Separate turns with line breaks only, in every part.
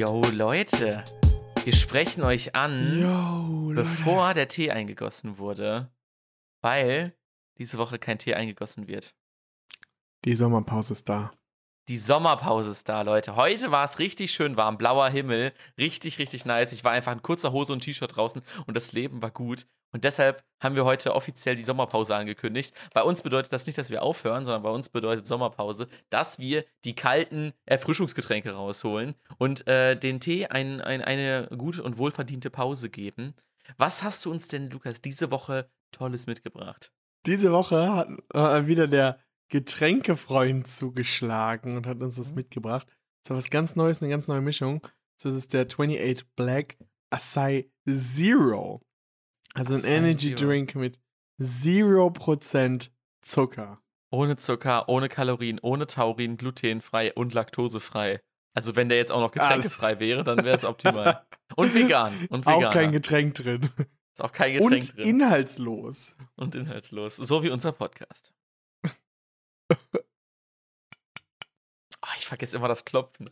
Yo, Leute, wir sprechen euch an,
Yo,
bevor der Tee eingegossen wurde, weil diese Woche kein Tee eingegossen wird.
Die Sommerpause ist da.
Die Sommerpause ist da, Leute. Heute war es richtig schön warm, blauer Himmel, richtig, richtig nice. Ich war einfach in kurzer Hose und T-Shirt draußen und das Leben war gut. Und deshalb haben wir heute offiziell die Sommerpause angekündigt. Bei uns bedeutet das nicht, dass wir aufhören, sondern bei uns bedeutet Sommerpause, dass wir die kalten Erfrischungsgetränke rausholen und äh, den Tee ein, ein, eine gute und wohlverdiente Pause geben. Was hast du uns denn, Lukas, diese Woche Tolles mitgebracht?
Diese Woche hat äh, wieder der Getränkefreund zugeschlagen und hat uns das
Mhm.
mitgebracht. Das ist was ganz Neues, eine ganz neue Mischung. Das ist der 28 Black Acai Zero. Also ein Energy
Zero.
Drink mit 0% Zucker.
Ohne Zucker, ohne Kalorien, ohne Taurin, glutenfrei und laktosefrei. Also wenn der jetzt auch noch getränkefrei wäre, dann wäre es optimal. Und vegan. Und vegan.
Auch kein Getränk drin.
Ist auch kein Getränk
und
drin.
inhaltslos.
und inhaltslos. So wie unser Podcast. Ah, ich vergesse immer das Klopfen.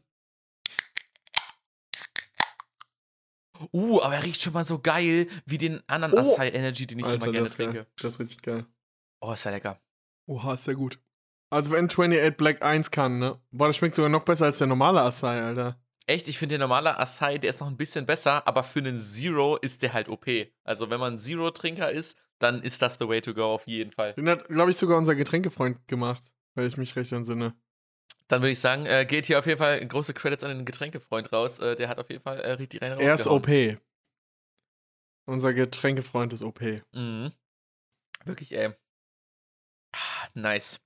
Uh, aber er riecht schon mal so geil wie den anderen
Oh.
Acai Energy, den ich immer gerne trinke.
geil. Das ist richtig geil.
Oh, ist ja lecker.
Oha, ist ja gut. Also wenn 28 Black 1 kann, ne? Boah, das schmeckt sogar noch besser als der normale Acai, Alter.
Echt, ich finde der normale Acai, der ist noch ein bisschen besser, aber für einen Zero ist der halt OP. Also wenn man Zero-Trinker ist, dann ist das the way to go auf jeden Fall.
Den hat, glaube ich, sogar unser Getränkefreund gemacht, weil ich mich recht entsinne.
Dann würde ich sagen, äh, geht hier auf jeden Fall große Credits an den Getränkefreund raus. Äh, der hat auf jeden Fall äh, richtig rein
Er ist. OP. Unser Getränkefreund ist OP.
Mhm. Wirklich, ey. Ah, Nice.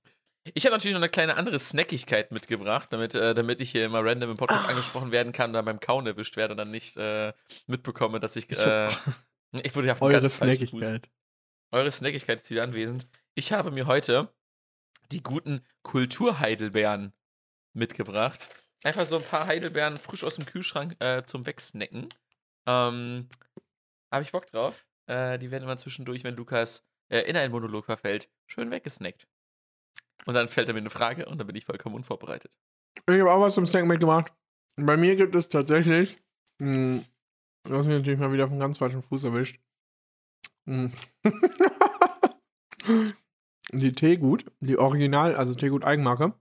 Ich habe natürlich noch eine kleine andere Snackigkeit mitgebracht, damit, äh, damit ich hier immer random im Podcast
Ah.
angesprochen werden kann und dann beim Kauen erwischt werde und dann nicht äh, mitbekomme, dass ich.
Ich
Äh, ich wurde ja von
eure
ganz.
Snackigkeit.
Eure Snackigkeit ist wieder anwesend. Ich habe mir heute die guten Kulturheidelbeeren mitgebracht. Einfach so ein paar Heidelbeeren frisch aus dem Kühlschrank äh, zum Wegsnacken. Ähm, habe ich Bock drauf. Äh, die werden immer zwischendurch, wenn Lukas äh, in einen Monolog verfällt, schön weggesnackt. Und dann fällt er mir eine Frage und dann bin ich vollkommen unvorbereitet.
Ich habe auch was zum Snack mitgemacht. Bei mir gibt es tatsächlich. Mh, du hast mich natürlich mal wieder vom ganz falschen Fuß erwischt. Mh. die Teegut, die Original, also Teegut Eigenmarke.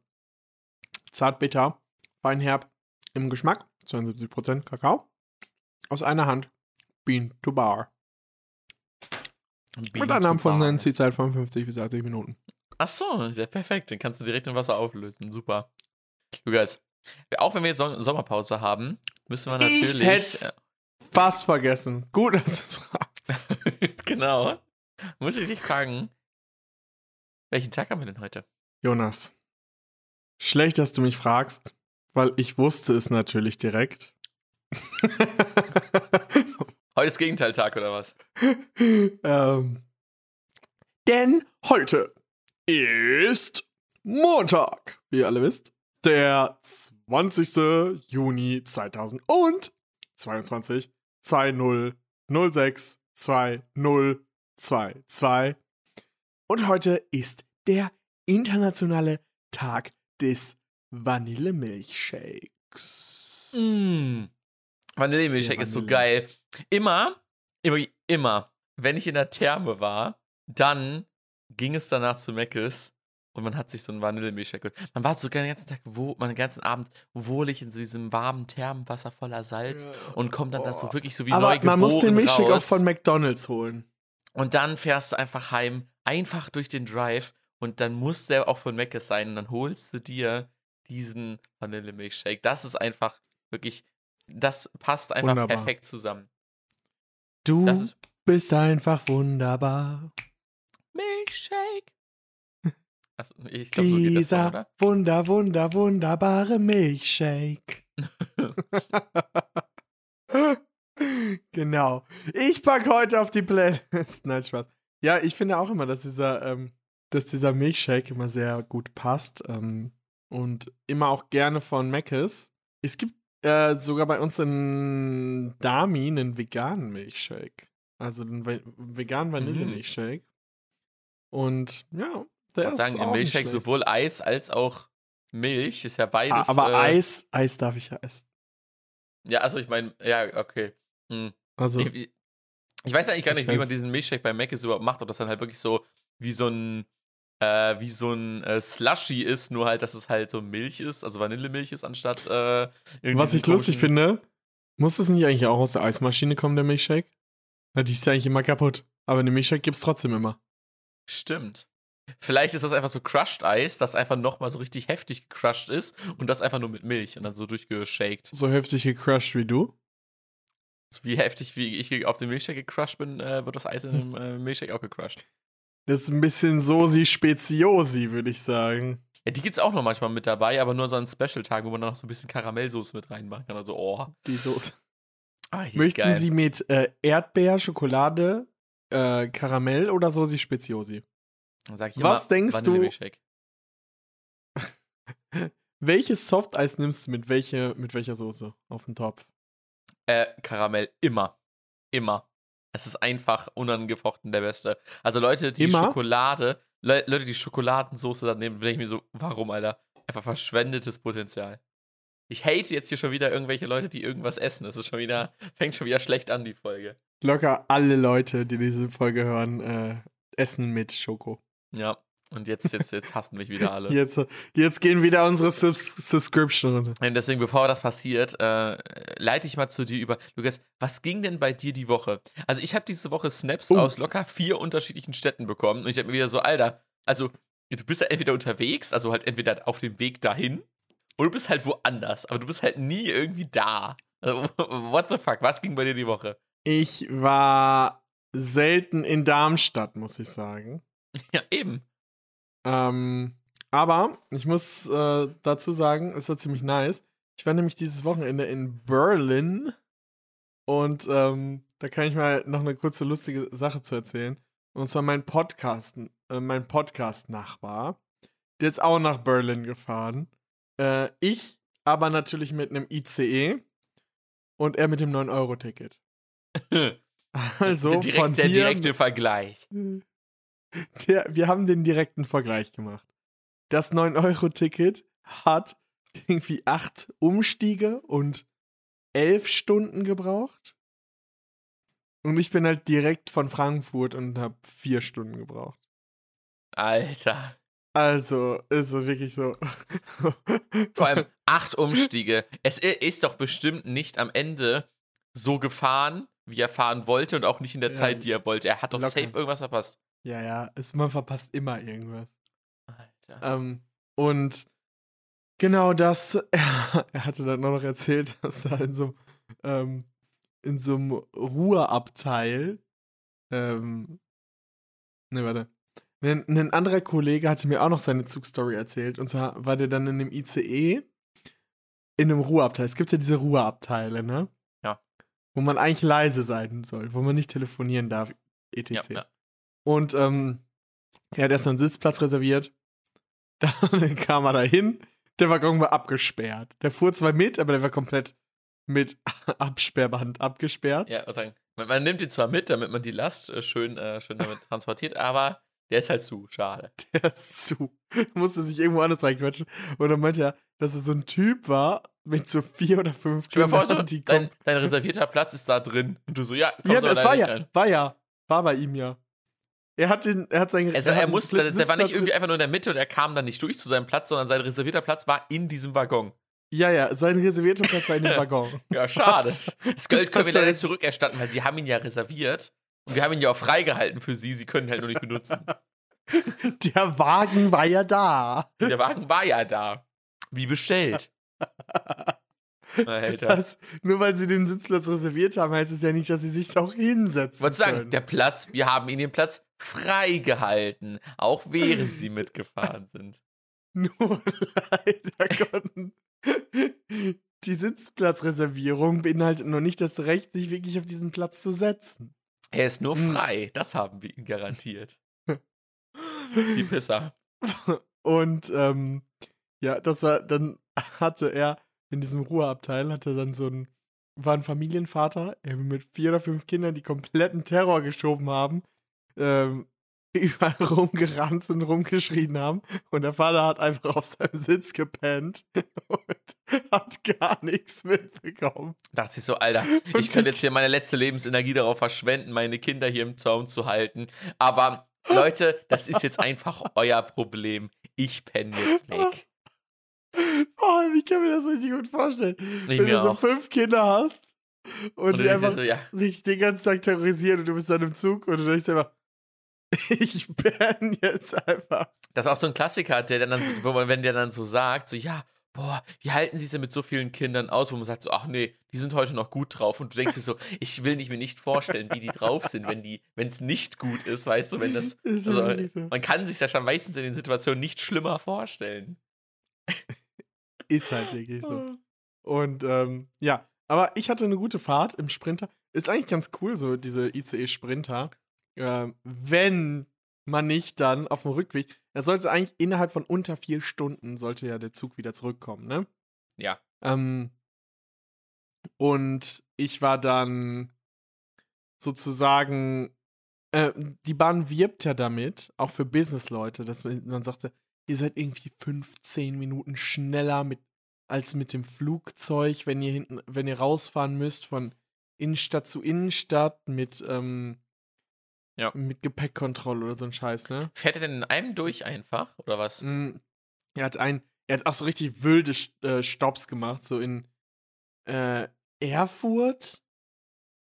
Zart bitter, feinherb im Geschmack, 72% Kakao. Aus einer Hand, Bean to Bar. Mit Annahmen von
Bean to
einer
bar.
Zielzeit von 50 bis 80 Minuten.
Ach so, ja, perfekt. Den kannst du direkt im Wasser auflösen. Super. Lukas, auch wenn wir jetzt Son- Sommerpause haben, müssen wir
Ich
natürlich.
hätt's Fast vergessen. Gut, dass du es fragst.
äh, genau. Muss ich dich fragen, welchen Tag haben wir denn heute?
Jonas, schlecht, dass du mich fragst, weil ich wusste es natürlich direkt.
Heute ist Gegenteiltag oder was?
ähm, denn heute ist Montag, wie ihr alle wisst, der 20. Juni 2022, 2006 2022. Und heute ist der internationale Tag des Vanillemilchshakes.
Mm. Vanillemilchshake
Ja,
ist so
Vanille.
geil. Immer, immer, immer, wenn ich in der Therme war, dann ging es danach zu Meckes und man hat sich so einen Vanillemilchshake geholt. Man war sogar den ganzen Tag, wo, man den ganzen Abend wohlig in so diesem warmen Thermenwasser voller Salz und kommt dann das so
Oh.
wirklich so wie
Aber
neu
man muss den Milchshake auch
raus.
von McDonalds holen.
Und dann fährst du einfach heim, einfach durch den Drive und dann muss der auch von Meckes sein und dann holst du dir diesen Vanillemilchshake. Das ist einfach wirklich, das passt einfach
Wunderbar.
perfekt zusammen.
Du
Das ist
bist einfach wunderbar.
Milchshake. Achso, ich glaube, so geht das
Dieser
mal, oder?
wunder, wunder, wunderbare Milchshake. genau. Ich packe heute auf die Playlist. Nein, Spaß. Ja, ich finde auch immer, dass dieser, ähm, dass dieser Milchshake immer sehr gut passt. Ähm, und immer auch gerne von Mc's. Es gibt äh, sogar bei uns in Dami einen veganen Milchshake. Also einen ve veganen Vanillemilchshake. Und ja,
Ich
der
würde
ist
sagen, im Milchshake sowohl Eis als auch Milch ist ja beides.
aber
äh,
Eis, Eis darf ich ja essen.
Ja, also ich meine, ja, okay. Hm.
Also,
Ich, ich weiß eigentlich gar
Ich
nicht, wie man diesen Milchshake bei Mac überhaupt macht, ob das dann halt wirklich so wie so ein äh, wie so ein äh, Slushy ist, nur halt, dass es halt so Milch ist, also Vanillemilch ist anstatt äh, irgendwie
was ich lustig finde, muss es nicht eigentlich auch aus der Eismaschine kommen, der Milchshake? Weil die ist ja eigentlich immer kaputt. Aber den Milchshake gibt's trotzdem immer.
Stimmt. Vielleicht ist das einfach so Crushed Eis, das einfach nochmal so richtig heftig gecrushed ist und das einfach nur mit Milch und dann so durchgeshaked.
So heftig gecrushed wie du.
So wie heftig wie ich auf den Milchshake gecrushed bin, äh, wird das Eis in
Hm.
dem äh, Milchshake auch gecrushed.
Das ist ein bisschen Sosi Speziosi, würde ich sagen.
Ja, die gibt's auch noch manchmal mit dabei, aber nur so an Special-Tagen, wo man dann noch so ein bisschen Karamellsoße mit reinmachen kann. Also, oh.
Die Soße.
Ah,
Möchten
geil.
Sie mit äh, Erdbeer, Schokolade, äh, Karamell oder Sosi Speziosi?
Dann sag ich
Was
immer
denkst du-. Welches Softeis nimmst du mit, welche, mit welcher Soße auf den Topf?
Äh, Karamell, immer. Immer. Es ist einfach unangefochten der Beste. Also Leute, die
Immer?
Schokolade, Le Leute, die Schokoladensoße da nehmen, denke ich mir so, warum, Alter? Einfach verschwendetes Potenzial. Ich hate jetzt hier schon wieder irgendwelche Leute, die irgendwas essen. Es ist schon wieder, fängt schon wieder schlecht an, die Folge.
Locker alle Leute, die diese Folge hören, äh, essen mit Schoko.
Ja. Und jetzt, jetzt, jetzt hassen mich wieder alle.
Jetzt, jetzt gehen wieder unsere Subs Subscription.
Und deswegen, bevor das passiert, äh, leite ich mal zu dir über. Lukas, was ging denn bei dir die Woche? Also, ich habe diese Woche Snaps
Oh.
aus locker vier unterschiedlichen Städten bekommen. Und ich habe mir wieder so, Alter, also, du bist ja entweder unterwegs, also halt entweder auf dem Weg dahin, oder du bist halt woanders. Aber du bist halt nie irgendwie da. Also, what the fuck? Was ging bei dir die Woche?
Ich war selten in Darmstadt, muss ich sagen.
Ja, eben.
Ähm, aber ich muss äh, dazu sagen, es war ziemlich nice. Ich war nämlich dieses Wochenende in Berlin und ähm, da kann ich mal noch eine kurze lustige Sache zu erzählen. Und zwar mein Podcast, äh, mein Podcast-Nachbar, der ist auch nach Berlin gefahren. Äh, ich aber natürlich mit einem ICE und er mit dem 9-Euro-Ticket. Also
der, direkt,
von
der
hier
direkte Vergleich.
Der, wir haben den direkten Vergleich gemacht. Das 9-Euro-Ticket hat irgendwie acht Umstiege und elf Stunden gebraucht. Und ich bin halt direkt von Frankfurt und habe vier Stunden gebraucht.
Alter.
Also, ist so wirklich so.
Vor allem acht Umstiege. Es ist doch bestimmt nicht am Ende so gefahren, wie er fahren wollte und auch nicht in der
Ja,
Zeit, die er wollte. Er hat doch
locker.
safe irgendwas verpasst.
Ja, ja, es, man verpasst immer irgendwas.
Alter.
Ähm, und genau das, er, er hatte dann noch erzählt, dass er in so, ähm, in so einem Ruheabteil, ähm, ne, warte, ein, ein anderer Kollege hatte mir auch noch seine Zugstory erzählt, und zwar war der dann in einem ICE in einem Ruheabteil. Es gibt ja diese Ruheabteile, ne?
Ja.
Wo man eigentlich leise sein soll, wo man nicht telefonieren darf, etc.
ja, ja.
Und ähm, er hat erstmal einen Sitzplatz reserviert. Dann kam er da hin. Der Waggon war abgesperrt. Der fuhr zwar mit, aber der war komplett mit Absperrband abgesperrt.
ja sagen, man, man nimmt ihn zwar mit, damit man die Last äh, schön, äh, schön damit transportiert, aber der ist halt zu. Schade.
Der ist zu. Musste sich irgendwo anders reinquatschen. Und dann meinte er, dass er so ein Typ war mit so vier oder fünf
dir vor, so,
die
dein, dein reservierter Platz ist da drin. Und du so, ja, komm
Ja,
so
das war ja,
rein.
war ja, war bei ihm ja. Er hat den, er hat seinen.
Also er
einen
musste, der, der war nicht irgendwie einfach nur in der Mitte und er kam dann nicht durch zu seinem Platz, sondern sein reservierter Platz war in diesem Waggon.
Ja, ja, sein reservierter Platz war in dem Waggon.
Ja, schade. Das Geld können wir leider zurückerstatten, weil sie haben ihn ja reserviert. Und wir haben ihn ja auch freigehalten für sie. Sie können ihn halt nur nicht benutzen.
Der Wagen war ja da.
Der Wagen war ja da. Wie bestellt. Alter.
Das, nur weil sie den Sitzplatz reserviert haben, heißt es ja nicht, dass sie sich auch hinsetzen
Ich wollte sagen,
können.
der Platz, wir haben ihnen den Platz freigehalten. Auch während sie mitgefahren sind.
Nur leider konnten die Sitzplatzreservierung beinhaltet noch nicht das Recht, sich wirklich auf diesen Platz zu setzen.
Er ist nur
Hm.
frei. Das haben wir ihm garantiert. Die Pisser.
Und ähm, ja, das war, dann hatte er in diesem Ruheabteil, hatte dann so ein, war ein Familienvater, er mit vier oder fünf Kindern, die kompletten Terror geschoben haben. Ähm, überall rumgerannt und rumgeschrien haben. Und der Vater hat einfach auf seinem Sitz gepennt und hat gar nichts mitbekommen.
Dachte ich so, Alter, ich könnte jetzt hier meine letzte Lebensenergie darauf verschwenden, meine Kinder hier im Zaun zu halten. Aber Leute, das ist jetzt einfach euer Problem. Ich penne jetzt weg.
Oh, ich kann mir das richtig gut vorstellen.
Ich
Wenn du so
auch.
fünf Kinder hast und,
Und
die einfach
so, ja,
sich den ganzen Tag terrorisieren und du bist dann im Zug und du denkst einfach, ich bin jetzt einfach.
Das ist auch so ein Klassiker, der dann, wo man, wenn der dann so sagt, so, ja, boah, wie halten sie es denn mit so vielen Kindern aus, wo man sagt so, ach nee, die sind heute noch gut drauf. Und du denkst dir so, ich will nicht, mir nicht vorstellen, wie die drauf sind, wenn die, wenn es nicht gut ist, weißt du, wenn das, also, man kann sich ja schon meistens in den Situationen nicht schlimmer vorstellen.
Ist halt wirklich so. Und ähm, ja, aber ich hatte eine gute Fahrt im Sprinter. Ist eigentlich ganz cool, so diese ICE-Sprinter. Ähm, wenn man nicht dann auf dem Rückweg, er sollte eigentlich innerhalb von unter vier Stunden sollte ja der Zug wieder zurückkommen, ne?
Ja.
Ähm, und ich war dann sozusagen, äh, die Bahn wirbt ja damit, auch für Businessleute, dass man man sagte, ihr seid irgendwie 15 Minuten schneller mit, als mit dem Flugzeug, wenn ihr hinten, wenn ihr rausfahren müsst von Innenstadt zu Innenstadt mit, ähm,
Ja.
mit Gepäckkontrolle oder so ein Scheiß, ne?
Fährt er denn in einem durch einfach, oder was?
Mm, Er hat ein, er hat auch so richtig wilde äh, Stops gemacht, so in äh, Erfurt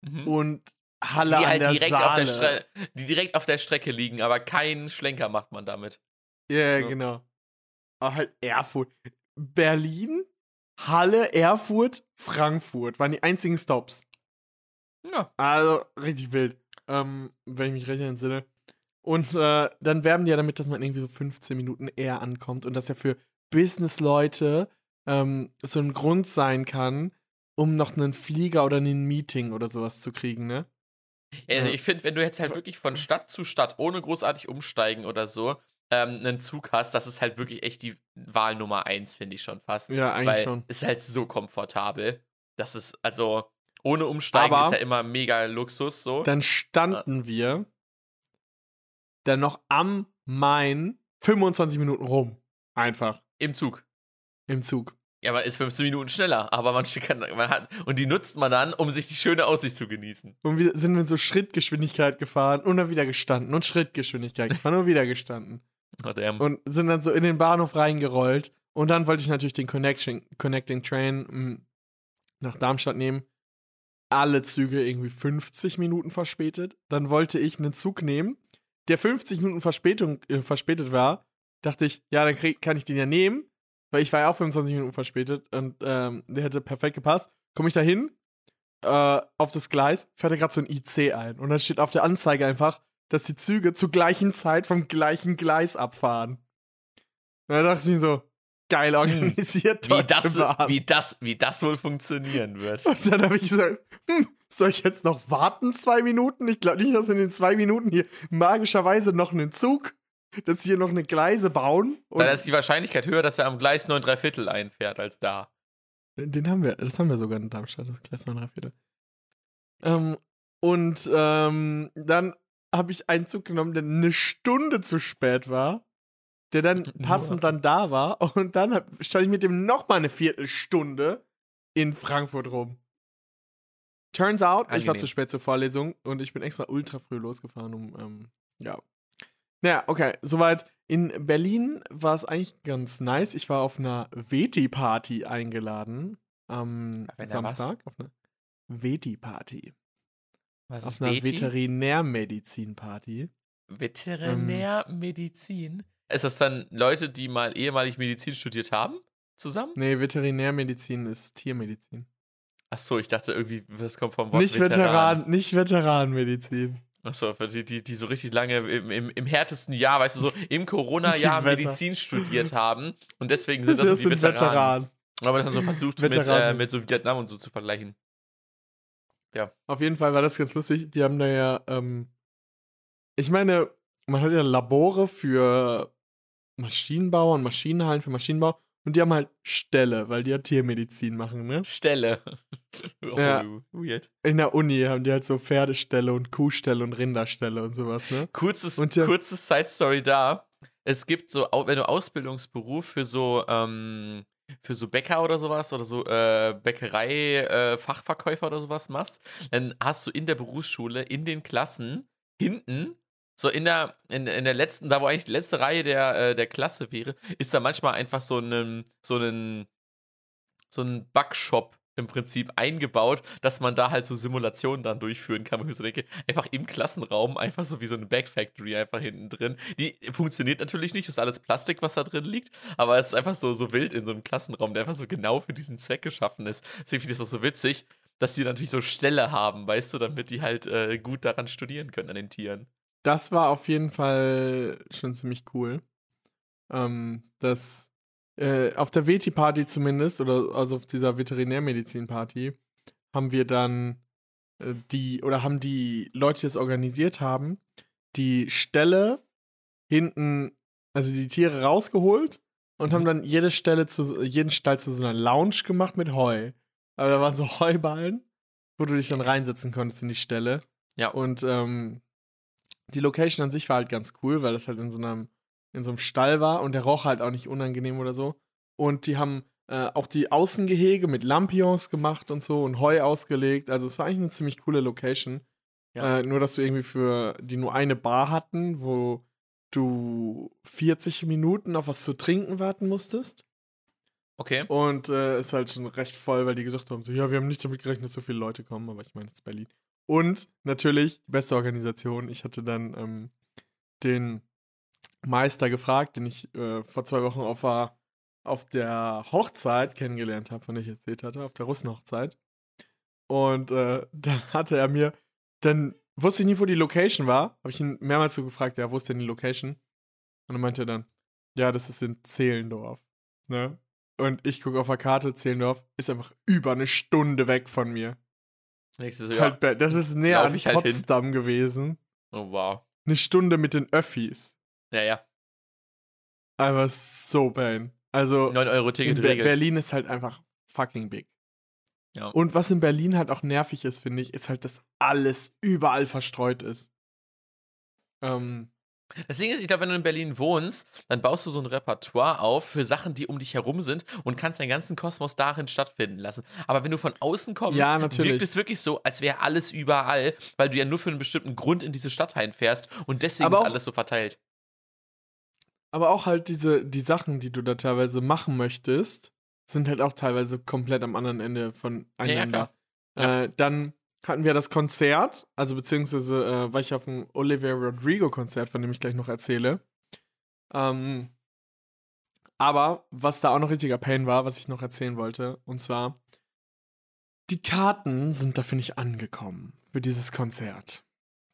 Mhm.
und
Die
Halle an
halt
der
direkt
Saale.
auf der Stre die direkt auf der Strecke liegen, aber keinen Schlenker macht man damit.
Ja, ja, genau. Aber halt Erfurt. Berlin, Halle, Erfurt, Frankfurt waren die einzigen Stops.
Ja.
Also richtig wild, ähm, wenn ich mich recht entsinne. Und äh, dann werben die ja damit, dass man irgendwie so 15 Minuten eher ankommt und dass ja für Businessleute ähm, so ein Grund sein kann, um noch einen Flieger oder ein Meeting oder sowas zu kriegen, ne?
Also ich finde, wenn du jetzt halt wirklich von Stadt zu Stadt ohne großartig umsteigen oder so ähm, einen Zug hast, das ist halt wirklich echt die Wahl Nummer eins, finde ich schon fast.
Ja, eigentlich
Weil
schon.
ist halt so komfortabel. Das ist, also, ohne Umsteigen
Aber-
ist ja immer mega Luxus so.
Dann standen wir dann noch am Main 25 Minuten rum. Einfach
Im Zug.
im Zug.
Ja, man ist 15 Minuten schneller, aber man, kann, man hat, und die nutzt man dann, um sich die schöne Aussicht zu genießen.
Und wir sind in so Schrittgeschwindigkeit gefahren und dann wieder gestanden und Schrittgeschwindigkeit gefahren und wieder gestanden. Und sind dann so in den Bahnhof reingerollt. Und dann wollte ich natürlich den Connection, Connecting Train mh, nach Darmstadt nehmen. Alle Züge irgendwie 50 Minuten verspätet. Dann wollte ich einen Zug nehmen, der 50 Minuten Verspätung, äh, verspätet war. Dachte ich, ja, dann krieg, kann ich den ja nehmen, weil ich war ja auch 25 Minuten verspätet und ähm, der hätte perfekt gepasst. Komme ich da hin, äh, auf das Gleis, fährt er gerade so ein IC ein. Und dann steht auf der Anzeige einfach, dass die Züge zur gleichen Zeit vom gleichen Gleis abfahren. Und da dachte ich mir so, geil organisiert,
wie,
Deutsche
das,
Bahn.
wie, das, wie das wohl funktionieren wird.
Und dann habe ich gesagt, hm, soll ich jetzt noch warten zwei Minuten? Ich glaube nicht, dass in den zwei Minuten hier magischerweise noch einen Zug, dass sie hier noch eine Gleise bauen. Und
Dann ist die Wahrscheinlichkeit höher, dass er am Gleis 9 3 Viertel einfährt als da.
Den haben wir, das haben wir sogar in Darmstadt, das Gleis 9 Viertel. Ähm, und ähm, dann habe ich einen Zug genommen, der eine Stunde zu spät war, der dann passend dann da war. Und dann stand ich mit dem nochmal eine Viertelstunde in Frankfurt rum. Turns out, ich war
Angenehm.
zu spät zur Vorlesung und ich bin extra ultra früh losgefahren, um, ähm, ja. Naja, okay, soweit. In Berlin war es eigentlich ganz nice. Ich war auf einer Veti-Party eingeladen am? Samstag. Auf einer Veti-Party.
Was
Auf
ist
einer? Veterinärmedizin-Party.
Veterinärmedizin. ist das dann Leute, die mal ehemalig Medizin studiert haben? Zusammen?
Nee, Veterinärmedizin ist Tiermedizin.
Ach so, ich dachte irgendwie, das kommt vom Wort
Nicht Veteran, nicht Veteranmedizin.
Achso, für die, die, die so richtig lange im, im, im härtesten Jahr, weißt du, so im Corona-Jahr Medizin studiert haben. Und deswegen sind das,
Das
so die Veteranen.
Veteranen.
Aber das haben so versucht, mit, äh, mit so Vietnam und so zu vergleichen.
Auf jeden Fall war das ganz lustig. Die haben da ja, ähm, ich meine, man hat ja Labore für Maschinenbau und Maschinenhallen für Maschinenbau und die haben halt Stelle, weil die ja Tiermedizin machen, ne?
Stelle. oh,
Ja.
Weird.
In der Uni haben die halt so Pferdestelle und Kuhstelle und Rinderstelle und sowas, ne?
Kurzes,
Und ja-
kurzes Side-Story da. Es gibt so, wenn du Ausbildungsberuf für so, ähm, für so Bäcker oder sowas oder so äh, Bäckerei, äh, oder sowas machst, dann hast du in der Berufsschule in den Klassen hinten, so in der, in, in der letzten, da wo eigentlich die letzte Reihe der, äh, der Klasse wäre, ist da manchmal einfach so ein, so ein, so ein Backshop im Prinzip eingebaut, dass man da halt so Simulationen dann durchführen kann, wo ich mir so denke, einfach im Klassenraum, einfach so wie so eine Backfactory einfach hinten drin. Die funktioniert natürlich nicht, ist alles Plastik, was da drin liegt, aber es ist einfach so, so wild in so einem Klassenraum, der einfach so genau für diesen Zweck geschaffen ist. Deswegen finde ich das auch so witzig, dass die natürlich so Stelle haben, weißt du, damit die halt äh, gut daran studieren können, an den Tieren.
Das war auf jeden Fall schon ziemlich cool. Ähm, das äh, auf der Veti-Party zumindest, oder also auf dieser Veterinärmedizin-Party, haben wir dann äh, die, oder haben die Leute, die es organisiert haben, die Stelle hinten, also die Tiere rausgeholt und haben
Mhm.
dann jede Stelle zu, jeden Stall zu so einer Lounge gemacht mit Heu. Aber da waren so Heuballen, wo du dich dann reinsetzen konntest in die Stelle.
Ja.
Und ähm, die Location an sich war halt ganz cool, weil das halt in so einem, in so einem Stall war und der roch halt auch nicht unangenehm oder so. Und die haben äh, auch die Außengehege mit Lampions gemacht und so und Heu ausgelegt. Also es war eigentlich eine ziemlich coole Location.
Ja.
Äh, nur, dass du irgendwie für die nur eine Bar hatten, wo du 40 Minuten auf was zu trinken warten musstest.
Okay.
Und äh, ist halt schon recht voll, weil die gesagt haben, so, ja, wir haben nicht damit gerechnet, dass so viele Leute kommen, aber ich meine, es ist Berlin. Und natürlich, die beste Organisation, ich hatte dann ähm, den Meister gefragt, den ich äh, vor zwei Wochen auf, der- auf der Hochzeit kennengelernt habe, von der ich erzählt hatte, auf der Russenhochzeit. Und äh, dann hatte er mir, dann wusste ich nie, wo die Location war, habe ich ihn mehrmals so gefragt, ja, wo ist denn die Location? Und dann meinte er dann, ja, das ist in Zehlendorf. Ne? Und ich gucke auf der Karte, Zehlendorf ist einfach über eine Stunde weg von mir.
Nächstes Jahr.
Halt, das ist näher
Lauf
an
halt.
Potsdam gewesen.
Oh, wow.
Eine Stunde mit den Öffis.
Ja, ja.
Aber so bang. Also
9 Euro
in
Ticket
Be
regelt.
Berlin ist halt einfach fucking big.
Ja.
Und was in Berlin halt auch nervig ist, finde ich, ist halt, dass alles überall verstreut ist. Ähm,
Das Ding ist, ich glaube, wenn du in Berlin wohnst, dann baust du so ein Repertoire auf für Sachen, die um dich herum sind und kannst deinen ganzen Kosmos darin stattfinden lassen. Aber wenn du von außen kommst,
Ja, natürlich.
wirkt es wirklich so, als wäre alles überall, weil du ja nur für einen bestimmten Grund in diese Stadt reinfährst und deswegen
Aber
ist alles so verteilt.
Aber auch halt diese, die Sachen, die du da teilweise machen möchtest, sind halt auch teilweise komplett am anderen Ende voneinander.
klar.
äh, dann hatten wir das Konzert, also beziehungsweise äh, war ich auf dem Olivia Rodrigo-Konzert, von dem ich gleich noch erzähle. Ähm, aber was da auch noch richtiger Pain war, was ich noch erzählen wollte, und zwar, die Karten sind dafür nicht angekommen, für dieses Konzert.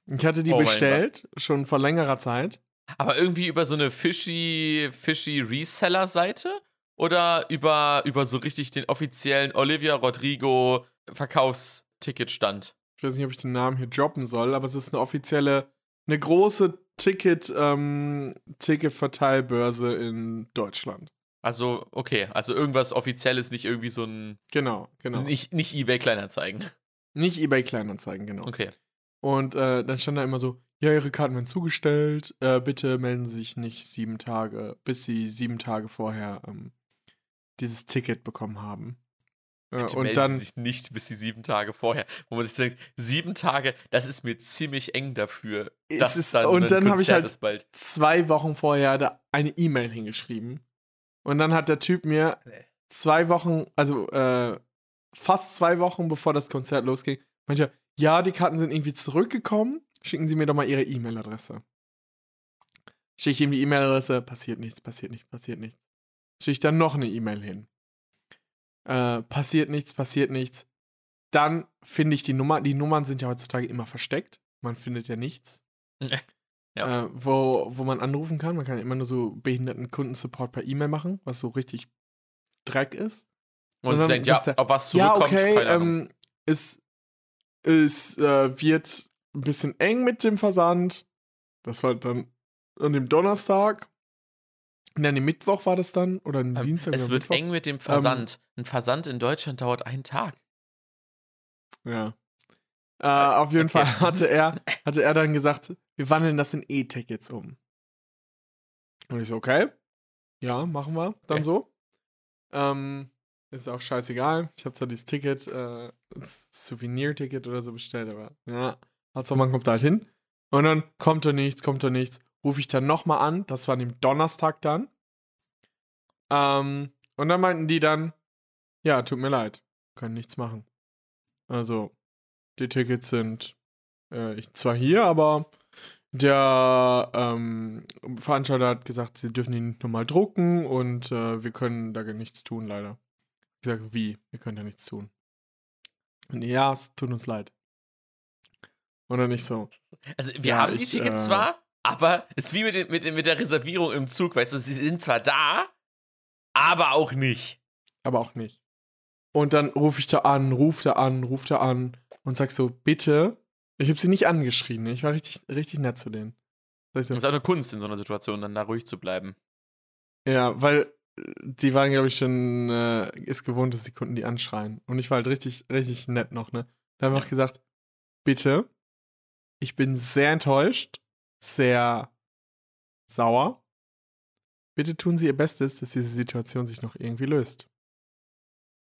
Ich hatte die
Oh
bestellt, schon vor längerer Zeit.
Aber irgendwie über so eine fishy, fishy Reseller-Seite oder über, über so richtig den offiziellen Olivia Rodrigo Verkaufsticketstand?
Ich weiß nicht, ob ich den Namen hier droppen soll, aber es ist eine offizielle, eine große Ticket, ähm, Ticketverteilbörse in Deutschland.
Also, okay, also irgendwas Offizielles, nicht irgendwie so ein.
Genau, genau.
Nicht, nicht eBay Kleinanzeigen.
Nicht eBay Kleinanzeigen, genau.
Okay.
Und äh, dann stand da immer so, ja, Ihre Karten werden zugestellt, äh, bitte melden Sie sich nicht sieben Tage, bis Sie sieben Tage vorher ähm, dieses Ticket bekommen haben. Äh,
Bitte
und
melden
dann,
Sie sich nicht bis die sieben Tage vorher. Wo man sich denkt, sieben Tage, das ist mir ziemlich eng dafür. Das
ist-
dann
und dann hab ich halt-
bald.
zwei Wochen vorher da eine E-Mail hingeschrieben. Und dann hat der Typ mir zwei Wochen, also äh, fast zwei Wochen bevor das Konzert losging, meinte ja, die Karten sind irgendwie zurückgekommen. Schicken Sie mir doch mal Ihre E-Mail-Adresse. Schicke ich ihm die E-Mail-Adresse, passiert nichts, passiert nichts, passiert nichts. Schicke ich dann noch eine E-Mail hin. Äh, passiert nichts, passiert nichts. Dann finde ich die Nummer. Die Nummern sind ja heutzutage immer versteckt. Man findet ja nichts.
Ja.
Äh, wo, wo man anrufen kann. Man kann immer nur so behinderten Kundensupport per E-Mail machen, was so richtig Dreck ist.
Und,
und dann
denkt, ja,
er,
ob was
Ja,
zurückkommt,
okay,
keine Ahnung.
ähm, es, es äh, wird ein bisschen eng mit dem Versand. Das war dann an dem Donnerstag. Nein, nee, Mittwoch war das dann oder ein
Ähm,
Dienstag
es wird
Mittwoch?
eng mit dem Versand. Ein Versand in Deutschland dauert einen Tag.
Ja. Äh, auf jeden
okay.
Fall hatte er, hatte er dann gesagt, wir wandeln das in E-Tickets um. Und ich so, okay. Ja, machen wir dann
Okay.
so. Ähm, ist auch scheißegal. Ich habe zwar dieses Ticket, äh, das Souvenir-Ticket oder so bestellt, aber ja, also man kommt da halt hin. Und dann kommt da nichts, kommt da nichts. Rufe ich dann nochmal an. Das war an dem Donnerstag dann. Ähm, und dann meinten die dann, ja, tut mir leid, können nichts machen. Also, die Tickets sind äh, zwar hier, aber der ähm, Veranstalter hat gesagt, sie dürfen ihn nicht nochmal drucken und äh, wir können da nichts tun, leider. Ich sage, wie? Wir können da nichts tun. Und ja, es tut uns leid. Dann nicht so.
Also, wir
Ja,
haben die
ich,
Tickets
äh,
zwar, aber es ist wie mit, den, mit, den, mit der Reservierung im Zug, weißt du, sie sind zwar da, aber auch nicht.
aber auch nicht. Und dann rufe ich da an, rufe da an, rufe da an und sag so, bitte. Ich habe sie nicht angeschrien, ne? ich war richtig, richtig nett zu denen. Sag so,
Es ist auch eine Kunst in so einer Situation, dann da ruhig zu bleiben.
Ja, weil äh, die waren, glaube ich, schon, äh, ist gewohnt, dass die Kunden die anschreien. Und ich war halt richtig, richtig nett noch, ne? Da habe ich auch gesagt, bitte, ich bin sehr enttäuscht, sehr sauer. Bitte tun Sie Ihr Bestes, dass diese Situation sich noch irgendwie löst.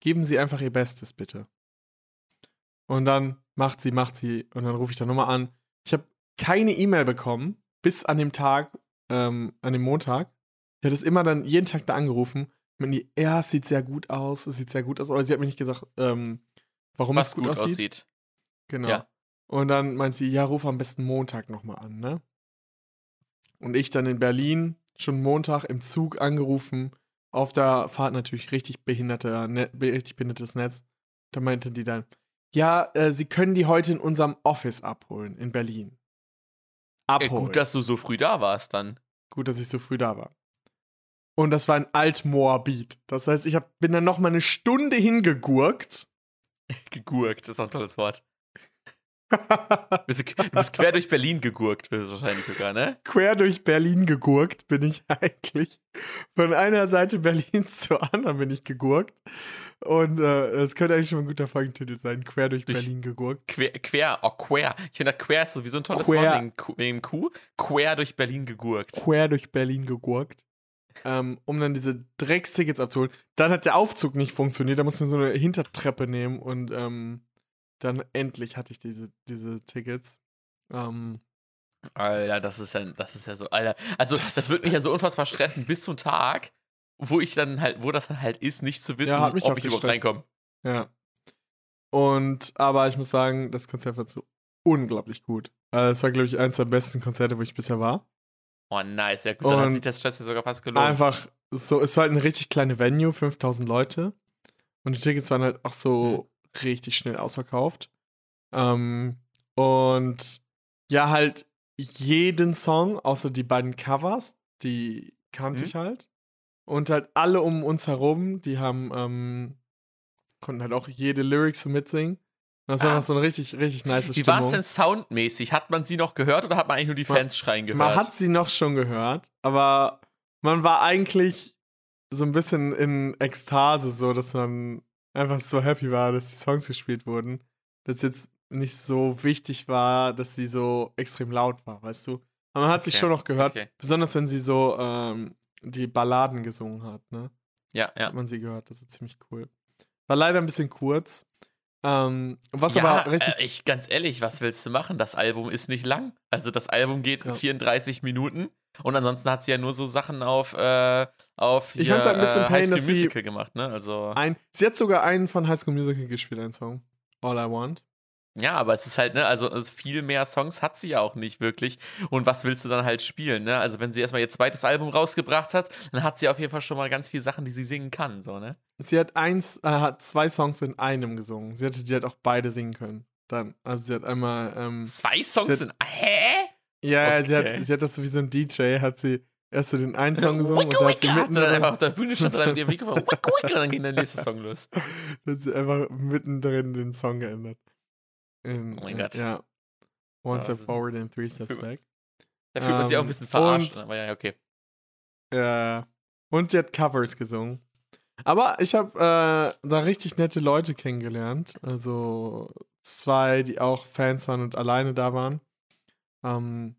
Geben Sie einfach Ihr Bestes, bitte. Und dann macht sie, macht sie, und dann rufe ich da nochmal an. Ich habe keine E-Mail bekommen, bis an dem Tag, ähm, an dem Montag. Ich hatte es immer dann jeden Tag da angerufen. Mit die, ja, es sieht sehr gut aus, es sieht sehr gut aus. Aber sie hat mir nicht gesagt, ähm, warum
Was
es gut,
gut
aussieht.
aussieht.
Genau.
Ja.
Und dann meint sie, ja, ruf am besten Montag nochmal an, ne? Und ich dann in Berlin, schon Montag im Zug angerufen, auf der Fahrt natürlich richtig behinderte, ne, richtig behindertes Netz. Da meinte die dann, ja, äh, sie können die heute in unserem Office abholen, in Berlin.
Äh,
Abholen.
gut, dass du so früh da warst dann.
Gut, dass ich so früh da war. Und das war ein Altmoabit. Das heißt, ich hab, bin dann noch mal eine Stunde hingegurkt.
Gegurkt, das ist auch ein tolles Wort. Du bist, quer durch Berlin gegurkt, bist du wahrscheinlich sogar, ne?
Quer durch Berlin gegurkt bin ich eigentlich. Von einer Seite Berlins zur anderen bin ich gegurkt. Und äh, das könnte eigentlich schon mal ein guter Folgentitel sein. Quer durch,
Durch-
Berlin gegurkt.
Quer, quer, oh, quer. Ich finde, quer ist sowieso ein tolles
Quer.
Wort wegen, wegen Kuh. Quer durch Berlin gegurkt.
Quer durch Berlin gegurkt. Ähm, um dann diese Dreckstickets abzuholen. Dann hat der Aufzug nicht funktioniert. Da mussten wir so eine Hintertreppe nehmen und ähm, dann endlich hatte ich diese, diese Tickets. Ähm,
Alter, das ist ja, das ist ja so, Alter. Also, das, wird mich ja so unfassbar stressen bis zum Tag, wo ich dann halt, wo das dann halt ist, nicht zu wissen,
hat mich
ob ich überhaupt
gestresst.
reinkomme.
Ja. Und, aber ich muss sagen, das Konzert war so unglaublich gut. Also, es war, glaube ich, eines der besten Konzerte, wo ich bisher war.
Oh, nice, ja gut, dann hat
Und
sich der Stress ja sogar fast gelohnt.
Einfach so, es war halt eine richtig kleine Venue, 5000 Leute. Und die Tickets waren halt auch so richtig schnell ausverkauft. Ähm, und ja, halt jeden Song, außer die beiden Covers, die kannte
Mhm.
ich halt. Und halt alle um uns herum, die haben, ähm, konnten halt auch jede Lyrics so mitsingen. Das war
Ah.
noch so eine richtig, richtig nice
Wie war es
Stimmung.
denn soundmäßig? Hat man sie noch gehört oder hat man eigentlich nur die
Man-
Fans schreien gehört?
Man hat sie noch schon gehört, aber man war eigentlich so ein bisschen in Ekstase, so dass man einfach so happy war, dass die Songs gespielt wurden. Dass jetzt nicht so wichtig war, dass sie so extrem laut war, weißt du? Aber man hat sie
Okay,
schon noch gehört,
okay.
besonders wenn sie so ähm, die Balladen gesungen hat, ne?
ja, ja.
Hat man sie gehört, das ist ziemlich cool. War leider ein bisschen kurz. Ähm, was
ja,
aber richtig
äh, ich ganz ehrlich, was willst du machen? Das Album ist nicht lang. Also das Album geht
Ja.
34 Minuten und ansonsten hat sie ja nur so Sachen auf äh, auf
Ich fand's halt ein bisschen
äh,
pain,
High School
sie-
Musical gemacht, ne? Also
ein. Sie hat sogar einen von High School Musical gespielt, einen Song. All I Want.
ja, aber es ist halt ne, also, also viel mehr Songs hat sie ja auch nicht wirklich. Und was willst du dann halt spielen, ne? Also wenn sie erstmal ihr zweites Album rausgebracht hat, dann hat sie auf jeden Fall schon mal ganz viele Sachen, die sie singen kann, so ne?
Sie hat eins, äh, hat zwei Songs in einem gesungen. Sie hätte die halt auch beide singen können. Dann, also sie hat einmal, ähm,
Zwei Songs
Sie
in hä?
Ja, ja, sie
Okay.
hat, sie hat das so wie so ein DJ, hat sie erst so den einen Song gesungen und dann hat sie mitten
hat sie dann einfach auf der Bühne stand dann mit ihrem Mikrofon wicke, wicke, und dann ging der nächste Song los.
dann hat sie einfach mittendrin den Song geändert. In,
Oh mein
äh,
Gott.
Ja. One step forward and three steps back.
Da fühlt man sich auch ein
Ähm,
bisschen verarscht,
und-
aber ja, okay.
Ja. Und die hat Covers gesungen. Aber ich habe äh, da richtig nette Leute kennengelernt. Also zwei, die auch Fans waren und alleine da waren. Ähm,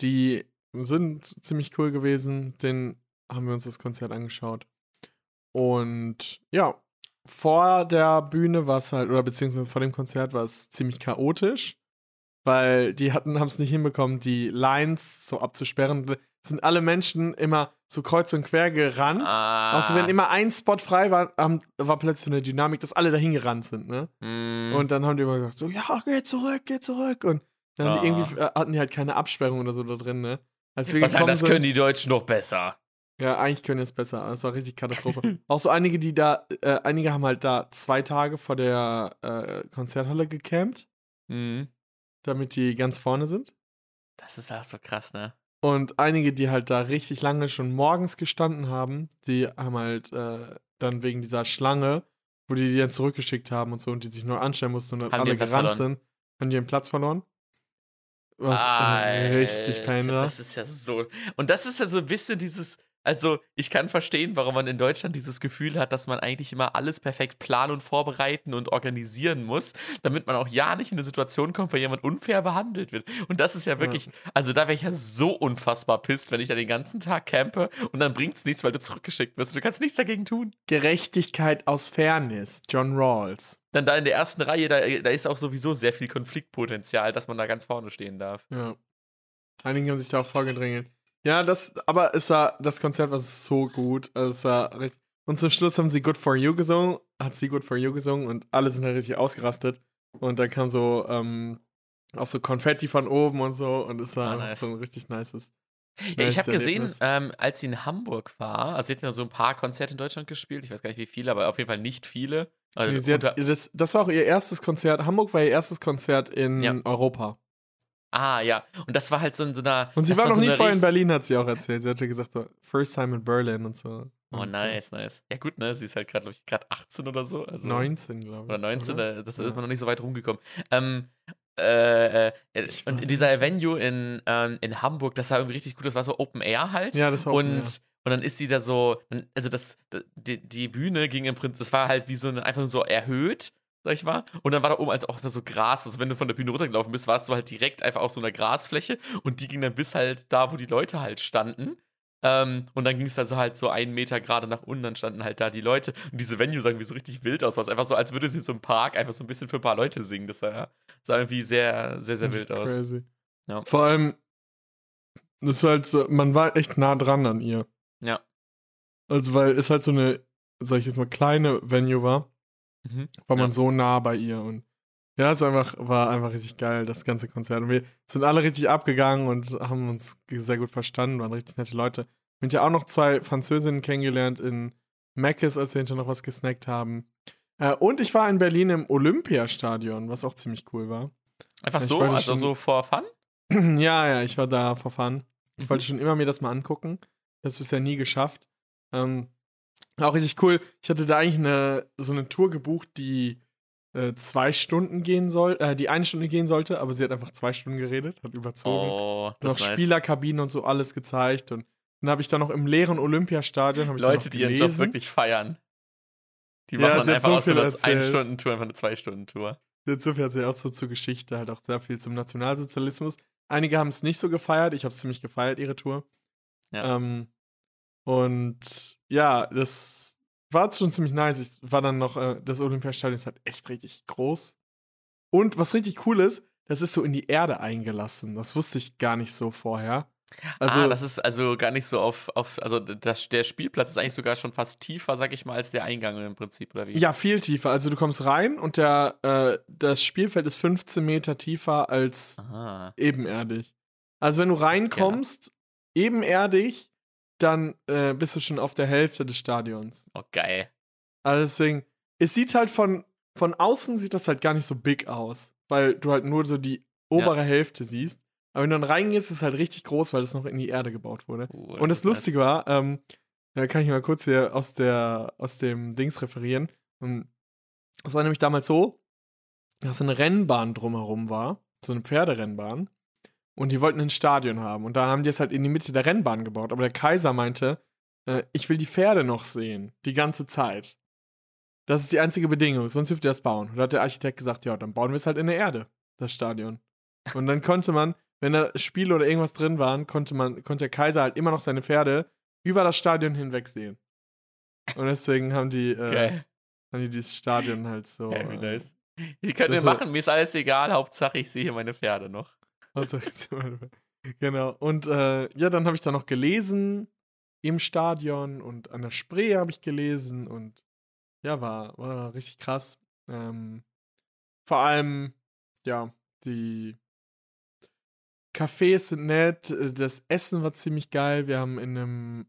die sind ziemlich cool gewesen. Den haben wir uns das Konzert angeschaut. Und ja, vor der Bühne war es halt, oder beziehungsweise vor dem Konzert war es ziemlich chaotisch, weil die hatten, haben es nicht hinbekommen, die Lines so abzusperren. Sind alle Menschen immer so kreuz und quer gerannt.
Ah.
Also wenn immer ein Spot frei war, war plötzlich eine Dynamik, dass alle dahin gerannt sind, ne?
Mm,
Und dann haben die immer gesagt, so, ja, geh zurück, geh zurück. Und dann
Ah.
irgendwie, äh, hatten die halt keine Absperrung oder so da drin, ne? Als wir
was
gekommen
das
sind,
können die Deutschen noch besser.
ja, eigentlich können die es besser. Das war richtig Katastrophe. Auch so einige, die da, äh, einige haben halt da zwei Tage vor der äh, Konzerthalle gecampt,
Mm,
damit die ganz vorne sind.
das ist auch so krass, ne?
Und einige, die halt da richtig lange schon morgens gestanden haben, die haben halt äh, dann wegen dieser Schlange, wo die die dann zurückgeschickt haben und so und die sich nur anstellen mussten und dann
Haben
alle gerannt
verloren?
sind, haben die den Platz verloren. Was
Alter,
richtig war.
Das ist ja so. Und das ist ja so ein bisschen dieses. Also, ich kann verstehen, warum man in Deutschland dieses Gefühl hat, dass man eigentlich immer alles perfekt planen und vorbereiten und organisieren muss, damit man auch ja nicht in eine Situation kommt, wo jemand unfair behandelt wird. Und das ist ja wirklich, also da wäre ich ja so unfassbar pisst, wenn ich da den ganzen Tag campe und dann bringt's nichts, weil du zurückgeschickt wirst. Du kannst nichts dagegen tun.
Gerechtigkeit aus Fairness, John Rawls.
Dann da in der ersten Reihe, da, da ist auch sowieso sehr viel Konfliktpotenzial, dass man da ganz vorne stehen darf.
Ja. Einige haben sich da auch vorgedrängelt. Ja, das, aber es war, das Konzert war so gut. Also es war richtig. Und zum Schluss haben sie Good for You gesungen, hat sie Good for You gesungen und alle sind halt richtig ausgerastet. Und dann kam so, ähm, auch so Konfetti von oben und so und es war
Ah, nice.
so ein richtig nices.
Ja, ich habe gesehen, ähm, als sie in Hamburg war, also sie hat ja so ein paar Konzerte in Deutschland gespielt, ich weiß gar nicht wie viele, aber auf jeden Fall nicht viele. Also
Nee, hat, das, das war auch ihr erstes Konzert. Hamburg war ihr erstes Konzert in
Ja.
Europa.
ah, ja. Und das war halt so in so einer.
Und sie
das
war noch
so
nie vorher in Berlin, hat sie auch erzählt. Sie hatte gesagt, so, first time in Berlin und so.
Oh,
äh,
nice, nice. Ja, gut, ne? Sie ist halt gerade, glaube ich, gerade 18 oder so. Also,
19, glaube ich.
Oder 19, äh, das
Ja.
ist man noch nicht so weit rumgekommen. Ähm, äh, äh, und
weiß
dieser
nicht.
Venue in, ähm, in Hamburg, das war irgendwie richtig gut, das war so Open Air halt.
Ja, das war
und,
Open Air.
und dann ist sie da so, also das, die, die Bühne ging im Prinzip, das war halt wie so eine, einfach nur so erhöht, sag ich mal. Und dann war da oben als auch einfach so Gras. Also wenn du von der Bühne runtergelaufen bist, warst du halt direkt einfach auf so einer Grasfläche und die ging dann bis halt da, wo die Leute halt standen. Ähm, und dann ging es also halt so einen Meter gerade nach unten, dann standen halt da die Leute. Und diese Venue sah irgendwie so richtig wild aus. Also einfach so, als würde sie so im Park einfach so ein bisschen für ein paar Leute singen. Das sah, sah irgendwie sehr, sehr, sehr wild aus.
Crazy.
Ja.
Vor allem, das war halt so, man war echt nah dran an ihr.
Ja.
Also, weil es halt so eine, sag ich jetzt mal, kleine Venue war,
Mhm.
war man
Ja.
so nah bei ihr und ja, es einfach, war einfach richtig geil, das ganze Konzert. Und wir sind alle richtig abgegangen und haben uns sehr gut verstanden, waren richtig nette Leute. Wir haben ja auch noch zwei Französinnen kennengelernt in Meckes, als wir hinterher noch was gesnackt haben. Äh, und ich war in Berlin im Olympiastadion, was auch ziemlich cool war.
Einfach
Ich
so, also
schon-
so vor Fun?
ja, ja, ich war da vor Fun. Ich
Mhm.
wollte schon immer mir das mal angucken. Das bisher nie geschafft. Ähm, auch richtig cool. Ich hatte da eigentlich eine, so eine Tour gebucht, die äh, zwei Stunden gehen soll, äh, die eine Stunde gehen sollte, aber sie hat einfach zwei Stunden geredet, hat überzogen.
Oh,
noch
nice.
Spielerkabinen und so alles gezeigt. Und dann habe ich da noch im leeren Olympiastadion.
Leute, die ihren. Job wirklich feiern. Die
Ja,
machen
sie
dann einfach
so
aus so einer
erzählt.
Ein-Stunden-Tour einfach eine Zwei-Stunden-Tour.
Jetzt so viel sie auch so zur Geschichte, halt auch sehr viel zum Nationalsozialismus. Einige haben es nicht so gefeiert, ich habe es ziemlich gefeiert, ihre Tour.
Ja.
Ähm, und ja, das war schon ziemlich nice. Ich war dann noch, äh, das Olympiastadion ist halt echt richtig groß. Und was richtig cool ist, das ist so in die Erde eingelassen. Das wusste ich gar nicht so vorher. Also,
ah, das ist also gar nicht so auf, auf also das, der Spielplatz ist eigentlich sogar schon fast tiefer, sag ich mal, als der Eingang im Prinzip, oder wie?
ja, viel tiefer. Also du kommst rein und der, äh, das Spielfeld ist 15 Meter tiefer als
Aha.
ebenerdig. Also wenn du reinkommst, ebenerdig, dann äh, bist du schon auf der Hälfte des Stadions.
Oh, geil.
Also deswegen, es sieht halt von, von außen sieht das halt gar nicht so big aus, weil du halt nur so die obere Hälfte siehst. Aber wenn du dann reingehst, ist es halt richtig groß, weil das noch in die Erde gebaut wurde.
Uh,
Und das. Lustige war, ähm, da kann ich mal kurz hier aus, der, aus dem Dings referieren. Und Das war nämlich damals so, dass eine Rennbahn drumherum war, so eine Pferderennbahn. Und die wollten ein Stadion haben. Und da haben die es halt in die Mitte der Rennbahn gebaut. Aber der Kaiser meinte, äh, ich will die Pferde noch sehen. Die ganze Zeit. Das ist die einzige Bedingung, sonst dürft ihr das bauen. Und da hat der Architekt gesagt, ja, dann bauen wir es halt in der Erde, das Stadion. Und dann konnte man, wenn da Spiele oder irgendwas drin waren, konnte man, konnte der Kaiser halt immer noch seine Pferde über das Stadion hinweg sehen. Und deswegen haben die, äh, haben die dieses Stadion halt so.
Ja, wie äh, nice. Die könnt ihr machen, mir ist alles egal, Hauptsache ich sehe meine Pferde noch.
Genau. Und äh, ja, dann habe ich da noch gelesen im Stadion und an der Spree habe ich gelesen und ja, war, war richtig krass. Ähm, vor allem, ja, die Cafés sind nett, äh, das Essen war ziemlich geil. Wir haben in einem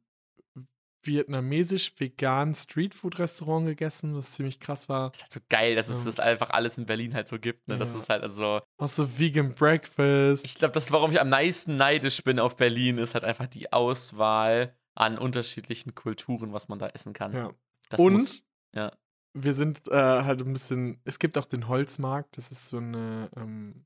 vietnamesisch-veganen Streetfood-Restaurant gegessen, was ziemlich krass war.
Das ist halt so geil, dass es das einfach alles in Berlin halt so gibt. Ne? Ja. Das ist halt also.
Auch so Vegan Breakfast.
Ich glaube, das, warum ich am meisten neidisch bin auf Berlin, ist halt einfach die Auswahl an unterschiedlichen Kulturen, was man da essen kann.
Ja.
Das
Und
muss, ja.
wir sind äh, halt ein bisschen. Es gibt auch den Holzmarkt, das ist so eine. Ähm,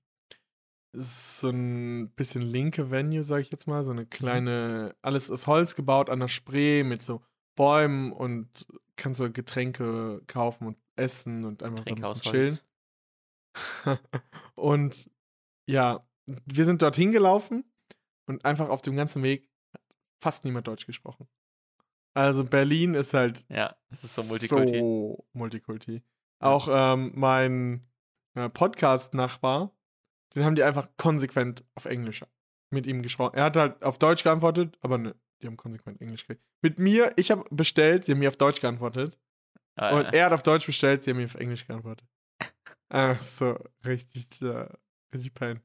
so ein bisschen linke Venue, sag ich jetzt mal. So eine mhm. kleine, alles aus Holz gebaut an der Spree mit so Bäumen und kannst so Getränke kaufen und essen und einfach ein bisschen chillen. und ja, wir sind dorthin gelaufen und einfach auf dem ganzen Weg fast niemand Deutsch gesprochen. Also Berlin ist halt
ja, es ist so Multikulti.
So Multikulti. Auch ähm, mein äh, Podcast-Nachbar, den haben die einfach konsequent auf Englisch mit ihm gesprochen. Er hat halt auf Deutsch geantwortet, aber ne, die haben konsequent Englisch geredet. Mit mir, ich habe bestellt, sie haben mir auf Deutsch geantwortet. Ah, und ja. er hat auf Deutsch bestellt, sie haben mir auf Englisch geantwortet. Ach so, richtig, äh, richtig pain.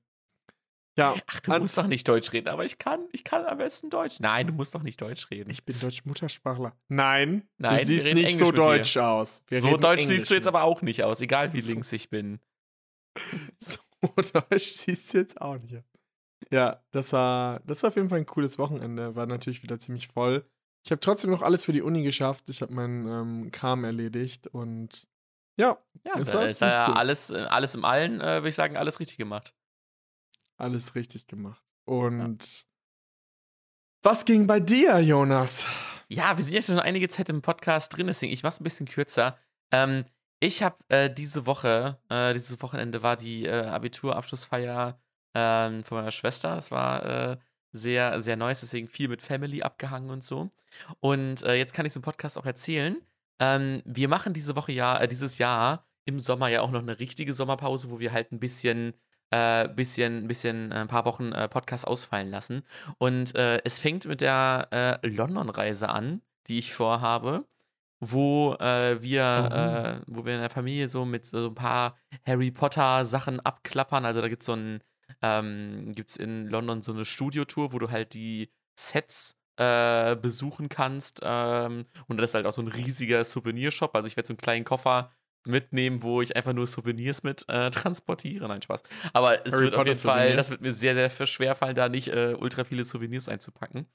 Ja, Ach, du musst doch nicht Deutsch reden, aber ich kann, ich kann am besten Deutsch. Nein, du musst doch nicht Deutsch reden.
Ich bin Deutsch-Muttersprachler. Nein,
Nein,
du siehst nicht so deutsch dir. aus.
Wir so deutsch Englisch siehst du jetzt aber auch nicht aus, egal wie so. links ich bin.
So deutsch siehst du jetzt auch nicht. Ja, das war, das war auf jeden Fall ein cooles Wochenende. War natürlich wieder ziemlich voll. Ich habe trotzdem noch alles für die Uni geschafft. Ich habe meinen ähm, Kram erledigt und ja.
Ja, ist da ist ja cool. alles, äh, alles im Allen, äh, würde ich sagen, alles richtig gemacht
alles richtig gemacht. Und ja. was ging bei dir, Jonas?
Ja, wir sind jetzt schon einige Zeit im Podcast drin, deswegen ich mach's ein bisschen kürzer. Ähm, ich habe äh, diese Woche, äh, dieses Wochenende war die äh, Abiturabschlussfeier ähm, von meiner Schwester. Das war äh, sehr, sehr nice, deswegen viel mit Family abgehangen und so. Und äh, jetzt kann ich es im Podcast auch erzählen. Ähm, wir machen diese Woche ja, äh, dieses Jahr im Sommer ja auch noch eine richtige Sommerpause, wo wir halt ein bisschen äh, bisschen, bisschen ein paar Wochen äh, Podcast ausfallen lassen. Und äh, es fängt mit der London-Reise an, die ich vorhabe, wo äh, wir, oh. wo wir in der Familie so mit so ein paar Harry Potter-Sachen abklappern. Also da gibt es so ein, ähm, gibt es in London so eine Studiotour, wo du halt die Sets besuchen kannst. Ähm, und das ist halt auch so ein riesiger Souvenirshop. Also ich werde so einen kleinen Koffer mitnehmen, wo ich einfach nur Souvenirs mit äh, transportiere. Nein, Spaß. Aber es Harry wird Potter auf jeden Fall, Souvenirs. das wird mir sehr, sehr schwer fallen, da nicht äh, ultra viele Souvenirs einzupacken.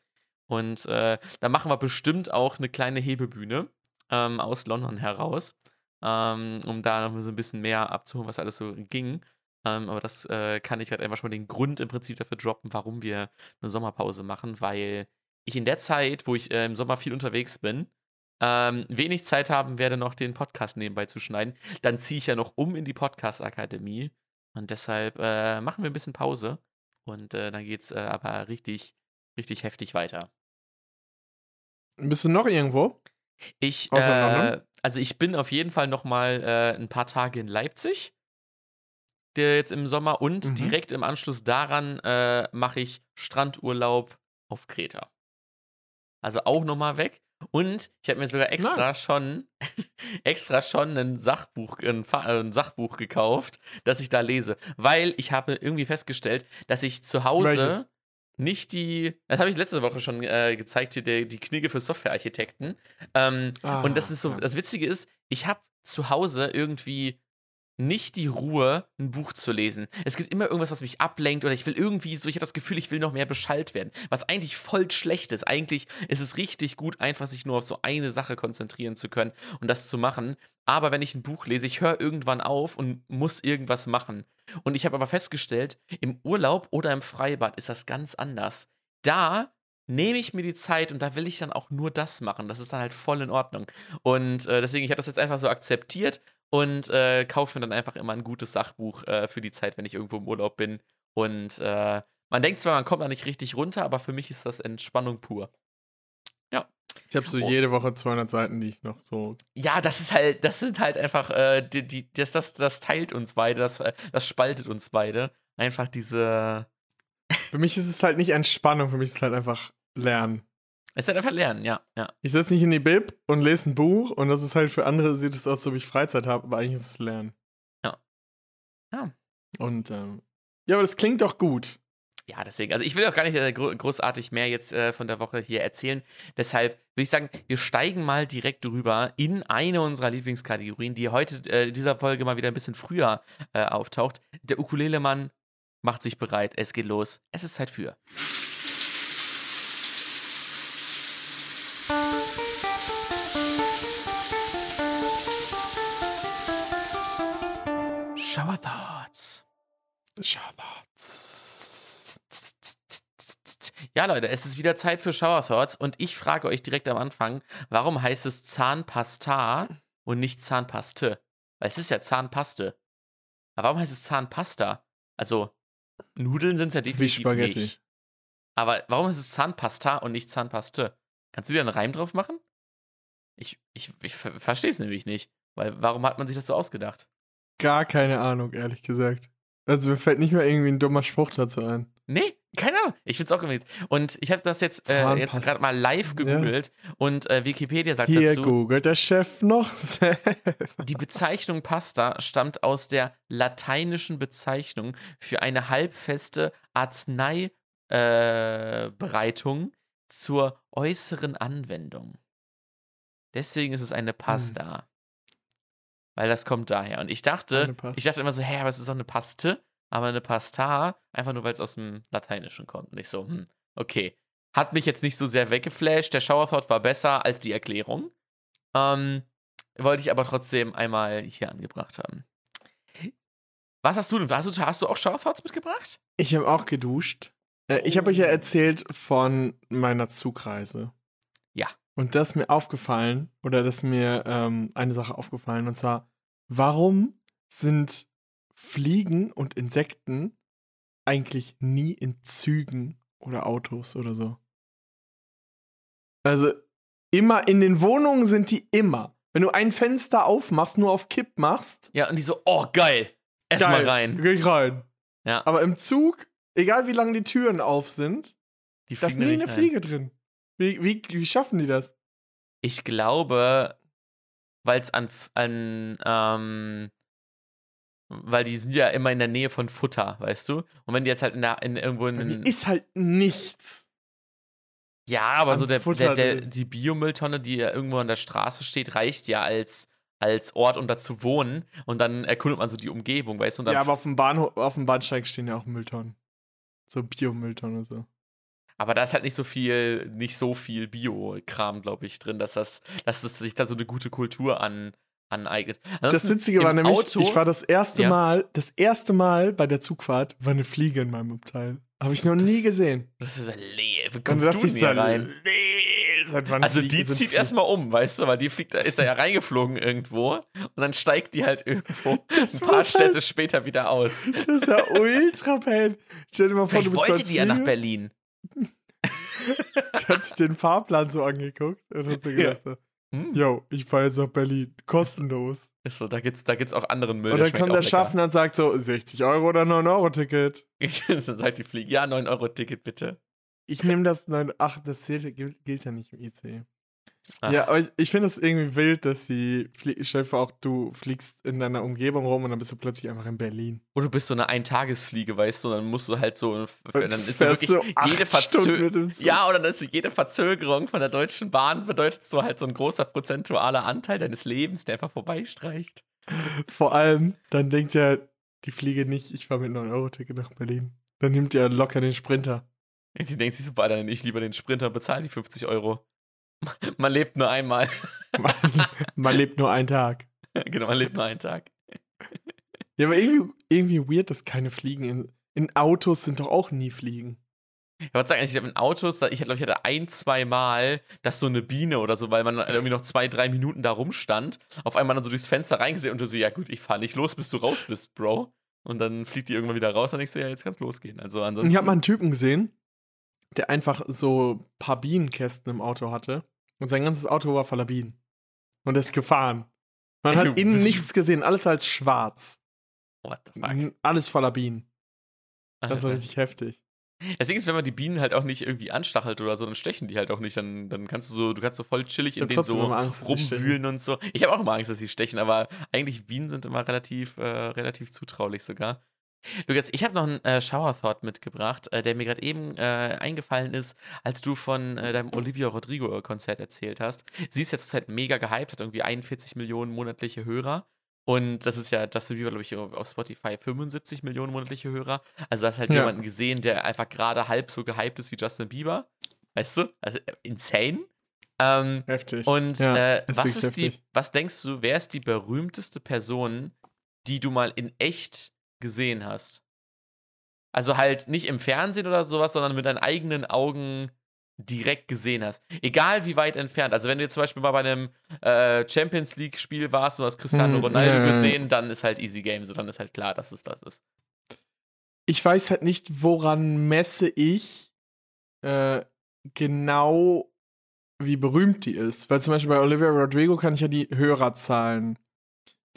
Und äh, da machen wir bestimmt auch eine kleine Hebebühne ähm, aus London heraus, ähm, um da noch so ein bisschen mehr abzuholen, was alles so ging. Ähm, aber das äh, kann ich halt einfach schon mal den Grund im Prinzip dafür droppen, warum wir eine Sommerpause machen, weil ich in der Zeit, wo ich äh, im Sommer viel unterwegs bin, ähm, wenig Zeit haben werde, noch den Podcast nebenbei zu schneiden, dann ziehe ich ja noch um in die Podcast-Akademie. Und deshalb äh, machen wir ein bisschen Pause. Und äh, dann geht es äh, aber richtig, richtig heftig weiter.
Bist du noch irgendwo?
Ich, äh, also ich bin auf jeden Fall noch mal äh, ein paar Tage in Leipzig, der jetzt im Sommer und mhm. direkt im Anschluss daran äh, mache ich Strandurlaub auf Kreta. Also auch noch mal weg. Und ich habe mir sogar extra Nein. schon, extra schon ein Sachbuch, ein, ein, Sachbuch gekauft, das ich da lese. Weil ich habe irgendwie festgestellt, dass ich zu Hause? Nicht die, das habe ich letzte Woche schon äh, gezeigt, hier die, die Knigge für Softwarearchitekten. Ähm, ah, und das ist so, das Witzige ist, ich habe zu Hause irgendwie nicht die Ruhe, ein Buch zu lesen. Es gibt immer irgendwas, was mich ablenkt oder ich will irgendwie so, ich habe das Gefühl, ich will noch mehr beschallt werden. Was eigentlich voll schlecht ist. Eigentlich ist es richtig gut, einfach sich nur auf so eine Sache konzentrieren zu können und das zu machen. Aber wenn ich ein Buch lese, ich höre irgendwann auf und muss irgendwas machen. Und ich habe aber festgestellt, im Urlaub oder im Freibad ist das ganz anders. Da nehme ich mir die Zeit und da will ich dann auch nur das machen. Das ist dann halt voll in Ordnung. Und äh, deswegen, ich habe das jetzt einfach so akzeptiert und äh, kaufe mir dann einfach immer ein gutes Sachbuch äh, für die Zeit, wenn ich irgendwo im Urlaub bin. Und äh, man denkt zwar, man kommt da nicht richtig runter, aber für mich ist das Entspannung pur. Ja.
Ich habe so oh. jede Woche 200 Seiten, die ich noch so.
Ja, das ist halt, das sind halt einfach, äh, die, die, das, das, das teilt uns beide, das, äh, das spaltet uns beide. Einfach diese.
Für mich ist es halt nicht Entspannung, für mich ist es halt einfach Lernen.
Es ist halt einfach lernen, ja. ja.
Ich setze nicht in die Bib und lese ein Buch und das ist halt für andere, sieht es aus, so wie ich Freizeit habe, aber eigentlich ist es Lernen.
Ja. Ja.
Und, ähm, ja, aber das klingt doch gut.
Ja, deswegen. Also ich will auch gar nicht äh, großartig mehr jetzt äh, von der Woche hier erzählen. Deshalb würde ich sagen, wir steigen mal direkt rüber in eine unserer Lieblingskategorien, die heute äh, dieser Folge mal wieder ein bisschen früher äh, auftaucht. Der Ukulelemann macht sich bereit. Es geht los. Es ist Zeit für. Shower Thoughts.
Shower Thoughts.
Ja, Leute, es ist wieder Zeit für Shower Thoughts und ich frage euch direkt am Anfang, warum heißt es Zahnpasta und nicht Zahnpaste? Weil es ist ja Zahnpaste. Aber warum heißt es Zahnpasta? Also, Nudeln sind es ja definitiv Wie Spaghetti. nicht. Aber warum ist es Zahnpasta und nicht Zahnpaste? Kannst du dir einen Reim drauf machen? Ich, ich, ich verstehe es nämlich nicht. Weil warum hat man sich das so ausgedacht?
Gar keine Ahnung, ehrlich gesagt. Also mir fällt nicht mehr irgendwie ein dummer Spruch dazu ein.
Nee, keine Ahnung. Ich find's auch irgendwie. Und ich habe das jetzt, äh, jetzt gerade mal live gegoogelt ja. und äh, Wikipedia sagt
Hier
dazu.
Hier googelt der Chef noch selber.
Die Bezeichnung Pasta stammt aus der lateinischen Bezeichnung für eine halbfeste Arzneibereitung äh, zur äußeren Anwendung. Deswegen ist es eine hm. Pasta. Hm. Weil das kommt daher. Und ich dachte, ich dachte immer so, hä, aber es ist doch eine Paste, aber eine Pasta, einfach nur weil es aus dem Lateinischen kommt. Und ich so, hm, okay. Hat mich jetzt nicht so sehr weggeflasht. Der Shower Thought war besser als die Erklärung. Ähm, wollte ich aber trotzdem einmal hier angebracht haben. Was hast du denn? Hast du, hast du auch Shower Thoughts mitgebracht?
Ich habe auch geduscht. Äh, ich habe euch ja oh. erzählt von meiner Zugreise. Und das ist mir aufgefallen, oder das ist mir ähm, eine Sache aufgefallen, und zwar, warum sind Fliegen und Insekten eigentlich nie in Zügen oder Autos oder so? Also, immer in den Wohnungen sind die immer. Wenn du ein Fenster aufmachst, nur auf Kipp machst.
Ja, und die so, oh, geil. Erstmal rein.
Geh ich rein.
Ja.
Aber im Zug, egal wie lange die Türen auf sind, da ist nie eine Fliege drin. Wie, wie, wie schaffen die das?
Ich glaube, weil es an, an ähm, weil die sind ja immer in der Nähe von Futter, weißt du? Und wenn die jetzt halt in der, in irgendwo in.
Ist halt nichts.
Ja, aber so der, der, der, die Biomülltonne, die ja irgendwo an der Straße steht, reicht ja als, als Ort, um da zu wohnen. Und dann erkundet man so die Umgebung, weißt du?
ja, aber auf dem, Bahnhof, auf dem Bahnsteig stehen ja auch Mülltonnen. So Biomülltonnen so.
Aber da ist halt nicht so viel, nicht so viel Bio-Kram, glaube ich, drin, dass das, dass es sich da so eine gute Kultur an, aneignet.
Ansonsten das Witzige war nämlich, Auto, ich war das erste ja. Mal, das erste Mal bei der Zugfahrt war eine Fliege in meinem Abteil. Habe ich noch das, nie gesehen.
Das ist ein. Wie kommst du hier rein? also die zieht erstmal um, weißt du, weil die fliegt, ist ja reingeflogen irgendwo und dann steigt die halt irgendwo das ein paar Städte halt, später wieder aus.
Das ist ja ultra pain. Stell dir mal vor,
Vielleicht du bist wollte die ja nach Berlin.
Die hat sich den Fahrplan so angeguckt und hat so gedacht, ja. so, yo, ich fahre jetzt nach Berlin, kostenlos.
Ist so, da gibt's, da gibt's auch anderen Müll.
Und dann kommt der Schaffner und sagt so, 60 Euro oder 9 Euro Ticket.
dann sagt die Fliege, ja, 9 Euro Ticket bitte.
Ich nehme das 9, ach, das zählt, gilt ja nicht im IC. Ach. Ja, aber ich, ich finde es irgendwie wild, dass sie, stell auch, du fliegst in deiner Umgebung rum und dann bist du plötzlich einfach in Berlin.
Oder du bist so eine Eintagesfliege, weißt du, und dann musst du halt so, dann ist so wirklich so jede Verzögerung. Ja, oder dann ist so jede Verzögerung von der Deutschen Bahn bedeutet so halt so ein großer prozentualer Anteil deines Lebens, der einfach vorbeistreicht.
Vor allem, dann denkt ja die Fliege nicht, ich fahre mit 9-Euro-Ticket nach Berlin. Dann nimmt ihr locker den Sprinter.
Die denkt sich so, dann ich lieber den Sprinter und bezahle die 50 Euro. Man lebt nur einmal.
Man, man lebt nur einen Tag.
genau, man lebt nur einen Tag.
Ja, aber irgendwie, irgendwie weird, dass keine Fliegen in, in Autos sind doch auch nie Fliegen.
Ich wollte sagen, ich glaube, in Autos, ich glaube, ich hatte ein, zwei Mal, dass so eine Biene oder so, weil man irgendwie noch zwei, drei Minuten da rumstand, auf einmal dann so durchs Fenster reingesehen und du so, ja gut, ich fahre nicht los, bis du raus bist, Bro. Und dann fliegt die irgendwann wieder raus, dann denkst du, ja, jetzt kann's losgehen. Also ansonsten.
Ich habe mal einen Typen gesehen, der einfach so ein paar Bienenkästen im Auto hatte und sein ganzes Auto war voller Bienen. Und er ist gefahren. Man hat innen nichts gesehen, alles halt schwarz.
What the fuck?
Alles voller Bienen. Das war richtig heftig.
Das Ding ist, wenn man die Bienen halt auch nicht irgendwie anstachelt oder so, dann stechen die halt auch nicht. Dann, dann kannst du so, du kannst so voll chillig in denen so
Angst,
rumwühlen und so. Ich habe auch immer Angst, dass sie stechen, aber eigentlich Bienen sind immer relativ, äh, relativ zutraulich sogar. Lukas, ich habe noch einen äh, Shower Thought mitgebracht, äh, der mir gerade eben äh, eingefallen ist, als du von äh, deinem Olivia Rodrigo-Konzert erzählt hast. Sie ist jetzt halt mega gehypt, hat irgendwie 41 Millionen monatliche Hörer. Und das ist ja Justin Bieber, glaube ich, auf Spotify 75 Millionen monatliche Hörer. Also hast halt ja. jemanden gesehen, der einfach gerade halb so gehypt ist wie Justin Bieber. Weißt du? Also äh, insane. Ähm,
heftig.
Und ja, äh, was ist heftig. die, was denkst du, wer ist die berühmteste Person, die du mal in echt gesehen hast? Also halt nicht im Fernsehen oder sowas, sondern mit deinen eigenen Augen direkt gesehen hast. Egal wie weit entfernt. Also wenn du jetzt zum Beispiel mal bei einem äh, Champions League-Spiel warst und hast Cristiano hm, Ronaldo ja, gesehen, dann ist halt easy game, so dann ist halt klar, dass es das ist.
Ich weiß halt nicht, woran messe ich äh, genau, wie berühmt die ist. Weil zum Beispiel bei Olivia Rodrigo kann ich ja die Hörerzahlen,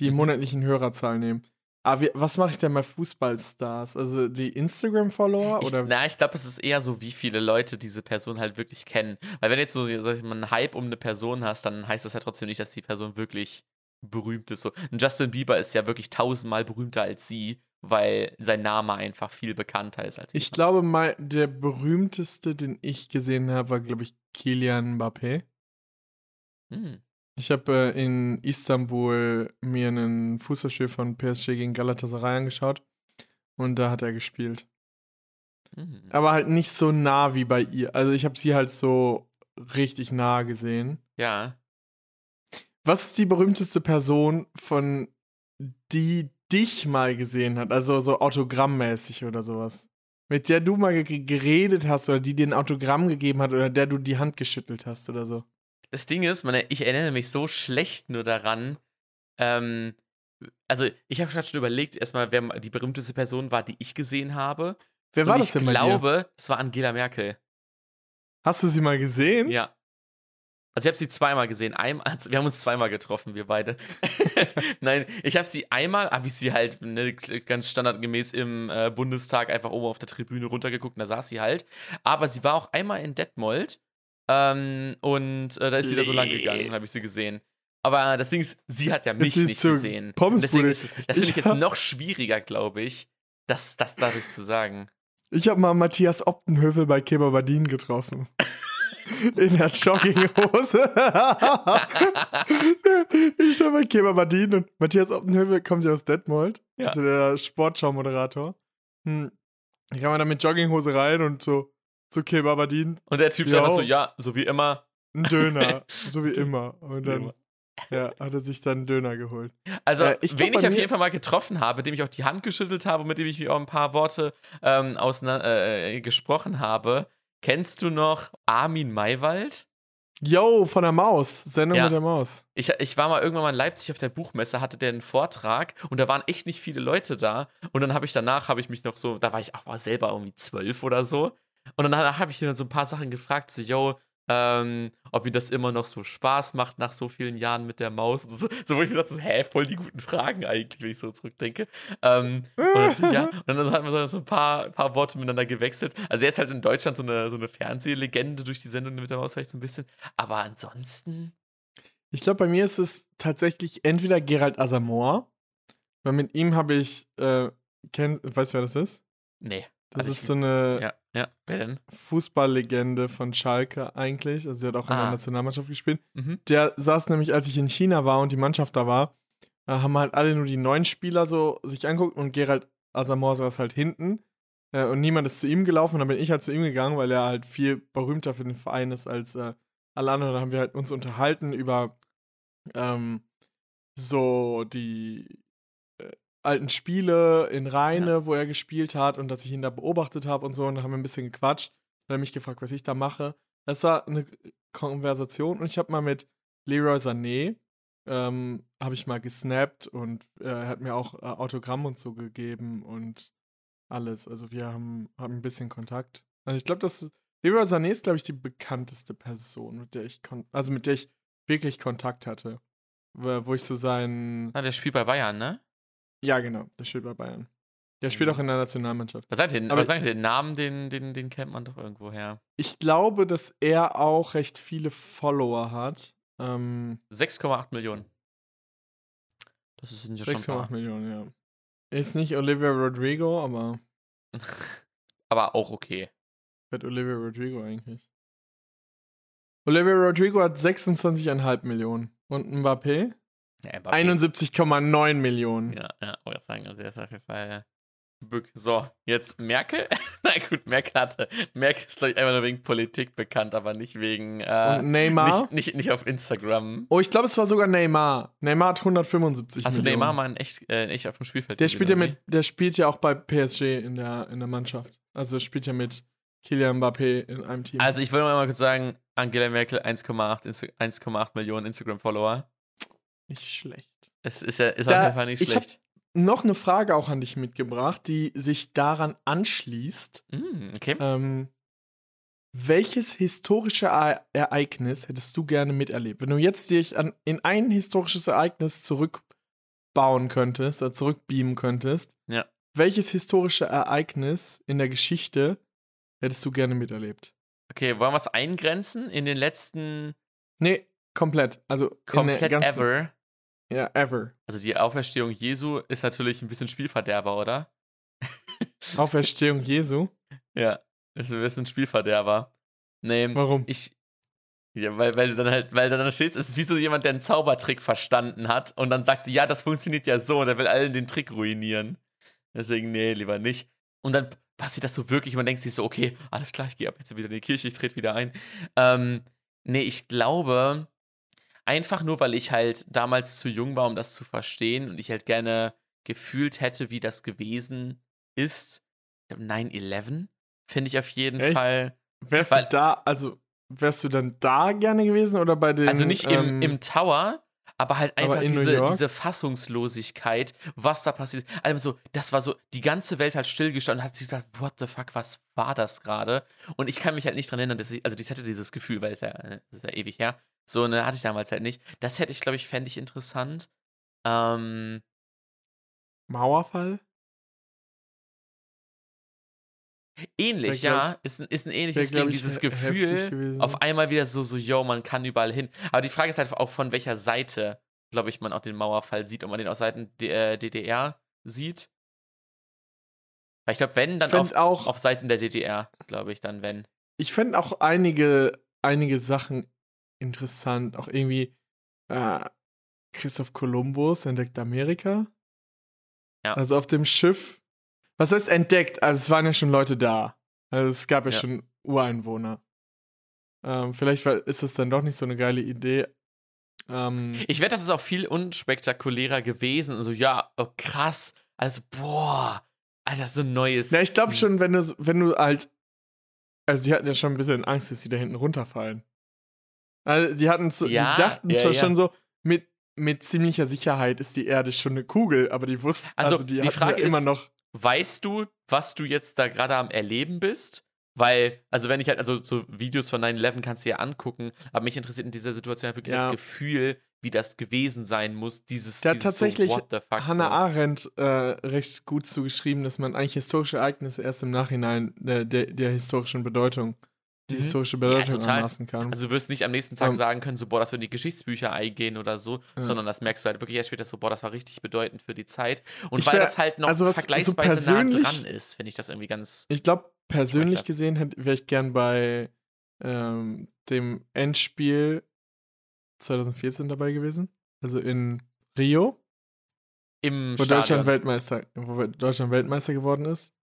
die mhm. monatlichen Hörerzahlen nehmen. Aber wie, was mache ich denn bei Fußballstars? Also die Instagram-Follower?
oder? Na, ich glaube, es ist eher so, wie viele Leute diese Person halt wirklich kennen. Weil wenn du jetzt so sag ich mal, einen Hype um eine Person hast, dann heißt das ja trotzdem nicht, dass die Person wirklich berühmt ist. So, Justin Bieber ist ja wirklich tausendmal berühmter als sie, weil sein Name einfach viel bekannter ist als
ich. Ich glaube, mal, der berühmteste, den ich gesehen habe, war, glaube ich, Kilian Mbappé. Hm. Ich habe äh, in Istanbul mir einen Fußballspiel von PSG gegen Galatasaray angeschaut und da hat er gespielt. Mhm. Aber halt nicht so nah wie bei ihr. Also ich habe sie halt so richtig nah gesehen.
Ja.
Was ist die berühmteste Person, von die dich mal gesehen hat? Also so autogrammmäßig oder sowas. Mit der du mal geredet hast oder die dir ein Autogramm gegeben hat oder der du die Hand geschüttelt hast oder so
das Ding ist, man, ich erinnere mich so schlecht nur daran. Ähm, also, ich habe gerade schon überlegt, erstmal, wer die berühmteste Person war, die ich gesehen habe.
Wer war Und das denn?
Ich glaube, es war Angela Merkel.
Hast du sie mal gesehen?
Ja. Also ich habe sie zweimal gesehen. Einmal, also wir haben uns zweimal getroffen, wir beide. Nein, ich habe sie einmal, habe ich sie halt ne, ganz standardgemäß im äh, Bundestag einfach oben auf der Tribüne runtergeguckt und da saß sie halt. Aber sie war auch einmal in Detmold ähm, und äh, da ist sie da so lang gegangen, habe ich sie gesehen. Aber das Ding ist, sie hat ja mich nicht gesehen. Deswegen ist, das finde ich jetzt noch schwieriger, glaube ich, das, das dadurch zu sagen.
Ich habe mal Matthias Optenhövel bei Kebabadin getroffen. In der Jogginghose. ich stand bei Kebabadin und Matthias Optenhövel kommt ja aus Detmold. Ja. Also der Sportschau-Moderator. Hm. Ich kam mal da mit Jogginghose rein und so, zu Kebabadin.
Und der Typ sagt einfach so, ja, so wie immer.
Ein Döner, so wie immer. Und dann ja, hat er sich dann einen Döner geholt.
Also, äh, ich wen ich auf jeden Fall mal getroffen habe, dem ich auch die Hand geschüttelt habe, mit dem ich mir auch ein paar Worte ähm, äh, gesprochen habe. Kennst du noch Armin Maywald?
Yo, von der Maus, Sendung ja. mit der Maus.
Ich, ich war mal irgendwann mal in Leipzig auf der Buchmesse, hatte der einen Vortrag und da waren echt nicht viele Leute da. Und dann habe ich danach, habe ich mich noch so, da war ich auch mal selber irgendwie zwölf oder so. Und danach habe ich ihn dann so ein paar Sachen gefragt, so, yo, ähm, ob ihm das immer noch so Spaß macht nach so vielen Jahren mit der Maus. So, so wo ich mir dachte, so, hä, voll die guten Fragen eigentlich, wenn ich so zurückdenke. Ähm, und, dann, ja, und dann haben wir so ein paar, paar Worte miteinander gewechselt. Also er ist halt in Deutschland so eine, so eine Fernsehlegende durch die Sendung mit der Maus vielleicht so ein bisschen. Aber ansonsten.
Ich glaube, bei mir ist es tatsächlich entweder Gerald Asamoah, weil mit ihm habe ich, äh, kenn, weißt du, wer das ist?
Nee.
Das also ist so eine
ja, ja. Wer denn?
Fußballlegende von Schalke eigentlich. Also sie hat auch in ah. der Nationalmannschaft gespielt. Mhm. Der saß nämlich, als ich in China war und die Mannschaft da war, äh, haben halt alle nur die neuen Spieler so sich anguckt und Gerald Asamoah saß halt hinten. Äh, und niemand ist zu ihm gelaufen. Und dann bin ich halt zu ihm gegangen, weil er halt viel berühmter für den Verein ist als äh, alle anderen. Da haben wir halt uns unterhalten über ähm, so die alten Spiele in Rheine, ja. wo er gespielt hat und dass ich ihn da beobachtet habe und so. Und da haben wir ein bisschen gequatscht. Dann hat er mich gefragt, was ich da mache. Das war eine Konversation und ich habe mal mit Leroy Sané, ähm, habe ich mal gesnappt und er äh, hat mir auch äh, Autogramm und so gegeben und alles. Also wir haben, haben ein bisschen Kontakt. Also ich glaube, dass Leroy Sané ist, glaube ich, die bekannteste Person, mit der ich also mit der ich wirklich Kontakt hatte. Wo ich so sein.
Ah, der spielt bei Bayern, ne?
Ja, genau, der spielt bei Bayern. Der spielt mhm. auch in der Nationalmannschaft.
Was sagt ihr, aber sagt ihr, den Namen, den, den, den kennt man doch irgendwo her.
Ich glaube, dass er auch recht viele Follower hat. Ähm,
6,8 Millionen. Das sind ja schon 6,8
Millionen, ja. Ist nicht Olivia Rodrigo, aber.
aber auch okay.
Hat Olivia Rodrigo eigentlich? Olivia Rodrigo hat 26,5 Millionen. Und Mbappé? Ja, 71,9 Millionen.
Ja, ja, wollte ich sagen, also er ist auf jeden Fall so, jetzt Merkel. Na gut, Merkel hatte. Merkel ist, glaube ich, einfach nur wegen Politik bekannt, aber nicht wegen. Äh,
Und Neymar?
Nicht, nicht, nicht auf Instagram.
Oh, ich glaube, es war sogar Neymar. Neymar hat 175
also Millionen. Neymar mal echt, äh, echt auf dem Spielfeld.
Der spielt, ja mit, der spielt ja auch bei PSG in der, in der Mannschaft. Also spielt ja mit Kylian Mbappé in einem Team.
Also ich will mal kurz sagen, Angela Merkel 1,8 Millionen Instagram-Follower.
Nicht schlecht.
Es ist ja ist da, auf jeden Fall nicht schlecht
noch eine Frage auch an dich mitgebracht, die sich daran anschließt.
Mm, okay.
Ähm, welches historische Ereignis hättest du gerne miterlebt? Wenn du jetzt dich an, in ein historisches Ereignis zurückbauen könntest oder zurückbeamen könntest,
ja.
welches historische Ereignis in der Geschichte hättest du gerne miterlebt?
Okay, wollen wir es eingrenzen in den letzten.
Nee, komplett. Also
komplett ever.
Ja, ever.
Also die Auferstehung Jesu ist natürlich ein bisschen Spielverderber, oder?
Auferstehung Jesu?
Ja, ist ein bisschen Spielverderber. Nee,
Warum?
Ich. Ja, weil, weil du dann halt, weil du dann stehst, es ist wie so jemand, der einen Zaubertrick verstanden hat und dann sagt, ja, das funktioniert ja so und er will allen den Trick ruinieren. Deswegen, nee, lieber nicht. Und dann passiert das so wirklich, man denkt sich so, okay, alles klar, ich gehe ab jetzt wieder in die Kirche, ich trete wieder ein. Ähm, nee, ich glaube, Einfach nur, weil ich halt damals zu jung war, um das zu verstehen und ich halt gerne gefühlt hätte, wie das gewesen ist. 9-11 finde ich auf jeden
Echt?
Fall.
Wärst weil, du da, also wärst du dann da gerne gewesen oder bei den.
Also nicht ähm, im, im Tower, aber halt einfach aber diese, diese Fassungslosigkeit, was da passiert. Also, das war so, die ganze Welt hat stillgestanden und hat sich gedacht, what the fuck, was war das gerade? Und ich kann mich halt nicht dran erinnern, dass ich, also ich hatte dieses Gefühl, weil es ja, das ist ja ewig her, so, ne, hatte ich damals halt nicht. Das hätte ich, glaube ich, fände ich interessant. Ähm,
Mauerfall?
Ähnlich, ja. Ist ein, ist ein ähnliches Ding, dieses Gefühl, auf einmal wieder so, so, yo, man kann überall hin. Aber die Frage ist halt auch, von welcher Seite, glaube ich, man auch den Mauerfall sieht, ob man den aus Seiten der DDR sieht. Weil ich glaube, wenn, dann auf, auch, auf Seiten der DDR, glaube ich, dann wenn.
Ich fände auch einige, einige Sachen interessant. Auch irgendwie äh, Christoph Kolumbus entdeckt Amerika.
Ja.
Also auf dem Schiff. Was heißt entdeckt? Also es waren ja schon Leute da. Also es gab ja, ja. schon Ureinwohner. Ähm, vielleicht ist das dann doch nicht so eine geile Idee. Ähm,
ich wette, das ist auch viel unspektakulärer gewesen. Also ja, oh, krass. Also boah, Alter, so ein neues.
Ja, ich glaube schon, wenn du, wenn du halt. Also die hatten ja schon ein bisschen Angst, dass sie da hinten runterfallen. Also die hatten so, ja, die dachten ja, schon so, mit, mit ziemlicher Sicherheit ist die Erde schon eine Kugel, aber die wussten,
also, also
die,
die Frage
ja immer noch.
Weißt du, was du jetzt da gerade am Erleben bist? Weil, also wenn ich halt, also so Videos von 9-11 kannst du ja angucken, aber mich interessiert in dieser Situation halt wirklich ja. das Gefühl, wie das gewesen sein muss, dieses,
Der
dieses
tatsächlich
so,
Hannah so. Arendt äh, recht gut zugeschrieben, dass man eigentlich historische Ereignisse erst im Nachhinein der, der, der historischen Bedeutung die mhm. historische Bedeutung ja, anmaßen kann.
Also du wirst nicht am nächsten Tag um, sagen können, so, boah, das würden die Geschichtsbücher eingehen oder so, ja. sondern das merkst du halt wirklich erst später so, boah, das war richtig bedeutend für die Zeit. Und ich weil wär, das halt noch also was, vergleichsweise so nah dran ist, finde ich das irgendwie ganz.
Ich glaube, persönlich gesehen wäre ich gern bei ähm, dem Endspiel 2014 dabei gewesen. Also in Rio.
im
wo
Stadion.
Deutschland Weltmeister, wo Deutschland Weltmeister geworden ist.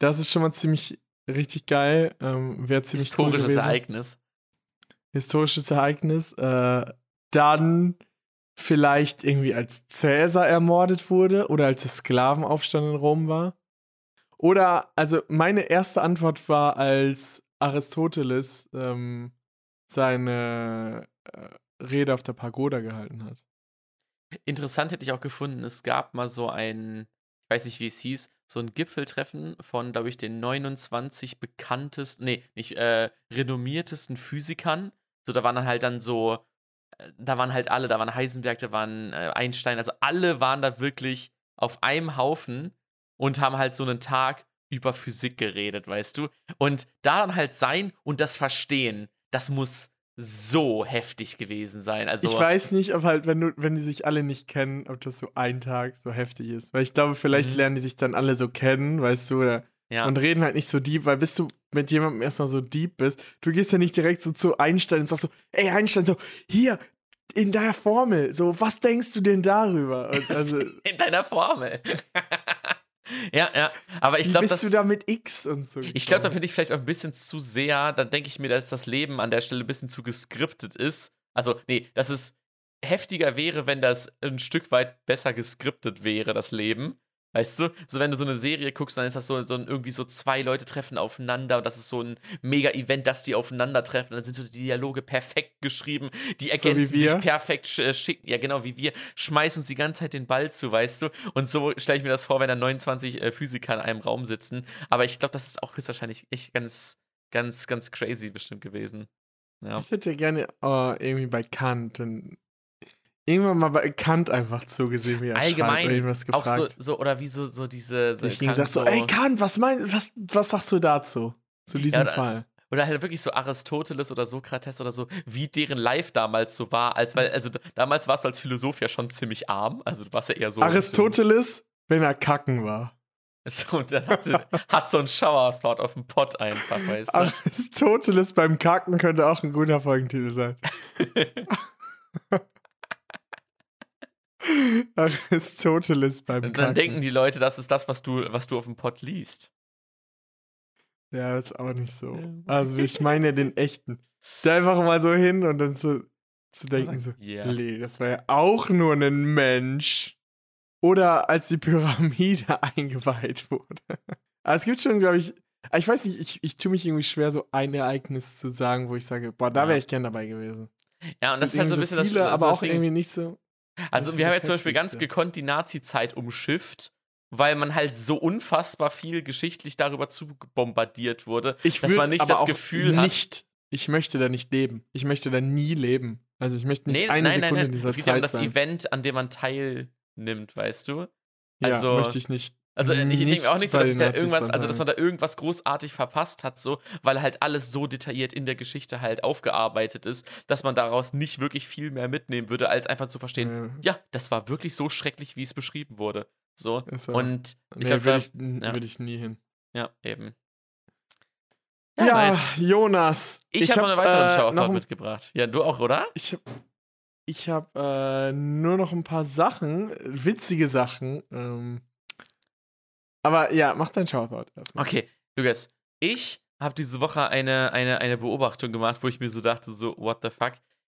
Das ist schon mal ziemlich richtig geil. Ähm, Wäre ziemlich cool
Historisches
gewesen.
Ereignis.
Historisches Ereignis. Äh, dann vielleicht irgendwie als Cäsar ermordet wurde oder als der Sklavenaufstand in Rom war. Oder, also meine erste Antwort war, als Aristoteles ähm, seine äh, Rede auf der Pagoda gehalten hat.
Interessant hätte ich auch gefunden, es gab mal so ein, ich weiß nicht, wie es hieß, so ein Gipfeltreffen von, glaube ich, den 29 bekanntesten, nee, nicht äh, renommiertesten Physikern. So, da waren dann halt dann so, äh, da waren halt alle, da waren Heisenberg, da waren äh, Einstein, also alle waren da wirklich auf einem Haufen und haben halt so einen Tag über Physik geredet, weißt du? Und da dann halt sein und das verstehen, das muss so heftig gewesen sein. Also,
ich weiß nicht, ob halt, wenn du, wenn die sich alle nicht kennen, ob das so ein Tag so heftig ist. Weil ich glaube, vielleicht
Mhm.
lernen die sich dann alle so kennen, weißt du, oder
ja.
und reden halt nicht so deep, weil bis du mit jemandem erstmal so deep bist, du gehst ja nicht direkt so zu Einstein und sagst so, ey Einstein, so, hier, in deiner Formel, so, was denkst du denn darüber? Und also,
in deiner Formel. Ja, ja. Aber ich glaube,
bist
das.
du da mit X und so?
Ich glaube, da finde ich vielleicht auch ein bisschen zu sehr, dann denke ich mir, dass das Leben an der Stelle ein bisschen zu geskriptet ist. Also, nee, dass es heftiger wäre, wenn das ein Stück weit besser geskriptet wäre, das Leben. Weißt du? So, wenn du so eine Serie guckst, dann ist das so, so irgendwie so zwei Leute treffen aufeinander und das ist so ein Mega-Event, dass die aufeinandertreffen. Dann sind so die Dialoge perfekt geschrieben, die ergänzen
wir?
sich perfekt, sch äh, schicken. Ja, genau, wie wir schmeißen uns die ganze Zeit den Ball zu, weißt du? Und so stelle ich mir das vor, wenn da 29 äh, Physiker in einem Raum sitzen. Aber ich glaube, das ist auch höchstwahrscheinlich echt ganz, ganz, ganz crazy bestimmt gewesen. Ja.
Ich hätte gerne oh, irgendwie bei Kant dann irgendwann mal bei Kant einfach zugesehen, wie er schreibt
Allgemein
oder irgendwas
auch so,
gefragt.
so, oder wie so, so diese. So,
ich
Kant
gesagt so, ey Kant, was mein, was, was sagst du dazu? Zu diesem
oder-
Fall.
Oder halt wirklich so Aristoteles oder Sokrates oder so, wie deren Life damals so war. Als, weil, also damals warst du als Philosoph ja schon ziemlich arm. Also du warst ja eher so.
Aristoteles, wenn er kacken war.
So, und dann hat, sie, hat so ein Showerthought auf dem Pott einfach, weißt du?
Aristoteles beim Kacken könnte auch ein guter Folgentitel sein. Aristoteles beim
Und
Kacken.
dann denken die Leute, das ist das, was du, was du auf dem Pott liest.
ja, das ist auch nicht so. Also ich meine ja den echten. Da einfach mal so hin und dann so zu denken so,
Ja.
nee, das war ja auch nur ein Mensch. Oder als die Pyramide eingeweiht wurde. Aber es gibt schon, glaube ich, ich weiß nicht, ich, ich tue mich irgendwie schwer, so ein Ereignis zu sagen, wo ich sage, boah, da wäre ich gern dabei gewesen.
Ja, und das ist halt so ein bisschen das,
viele,
das,
aber
das
auch
Ding.
irgendwie nicht so.
Also wir haben ja zum Beispiel ganz gekonnt die Nazi-Zeit umschifft, weil man halt so unfassbar viel geschichtlich darüber zu bombardiert wurde,
Ich
dass man nicht das Gefühl hat.
nicht, ich möchte da nicht leben. Ich möchte da nie leben. Also ich möchte nicht
Nee,
eine
nein,
Sekunde
nein,
in
nein.
dieser
Es geht ja um
Zeit
das
sein.
Event, an dem man teilnimmt, weißt du?
ja,
also-
möchte ich nicht.
Also ich denke mir auch nicht so, dass, da irgendwas, also dass man da irgendwas großartig verpasst hat, so, weil halt alles so detailliert in der Geschichte halt aufgearbeitet ist, dass man daraus nicht wirklich viel mehr mitnehmen würde, als einfach zu verstehen,
Ja,
ja, das war wirklich so schrecklich, wie es beschrieben wurde. So.
ist so.
Und ich
nee,
glaube,
ich, n-
ja.
will ich nie hin.
ja, eben.
Ja,
Ja, nice.
Jonas.
Ich, habe noch einen weiteren
äh, ein-
mitgebracht. Ja, du auch, oder?
Ich habe ich hab, äh, nur noch ein paar Sachen, witzige Sachen. Ähm, aber ja, mach dein Shoutout erstmal.
Okay, Lukas, ich habe diese Woche eine, eine, eine Beobachtung gemacht, wo ich mir so dachte, so, what the fuck?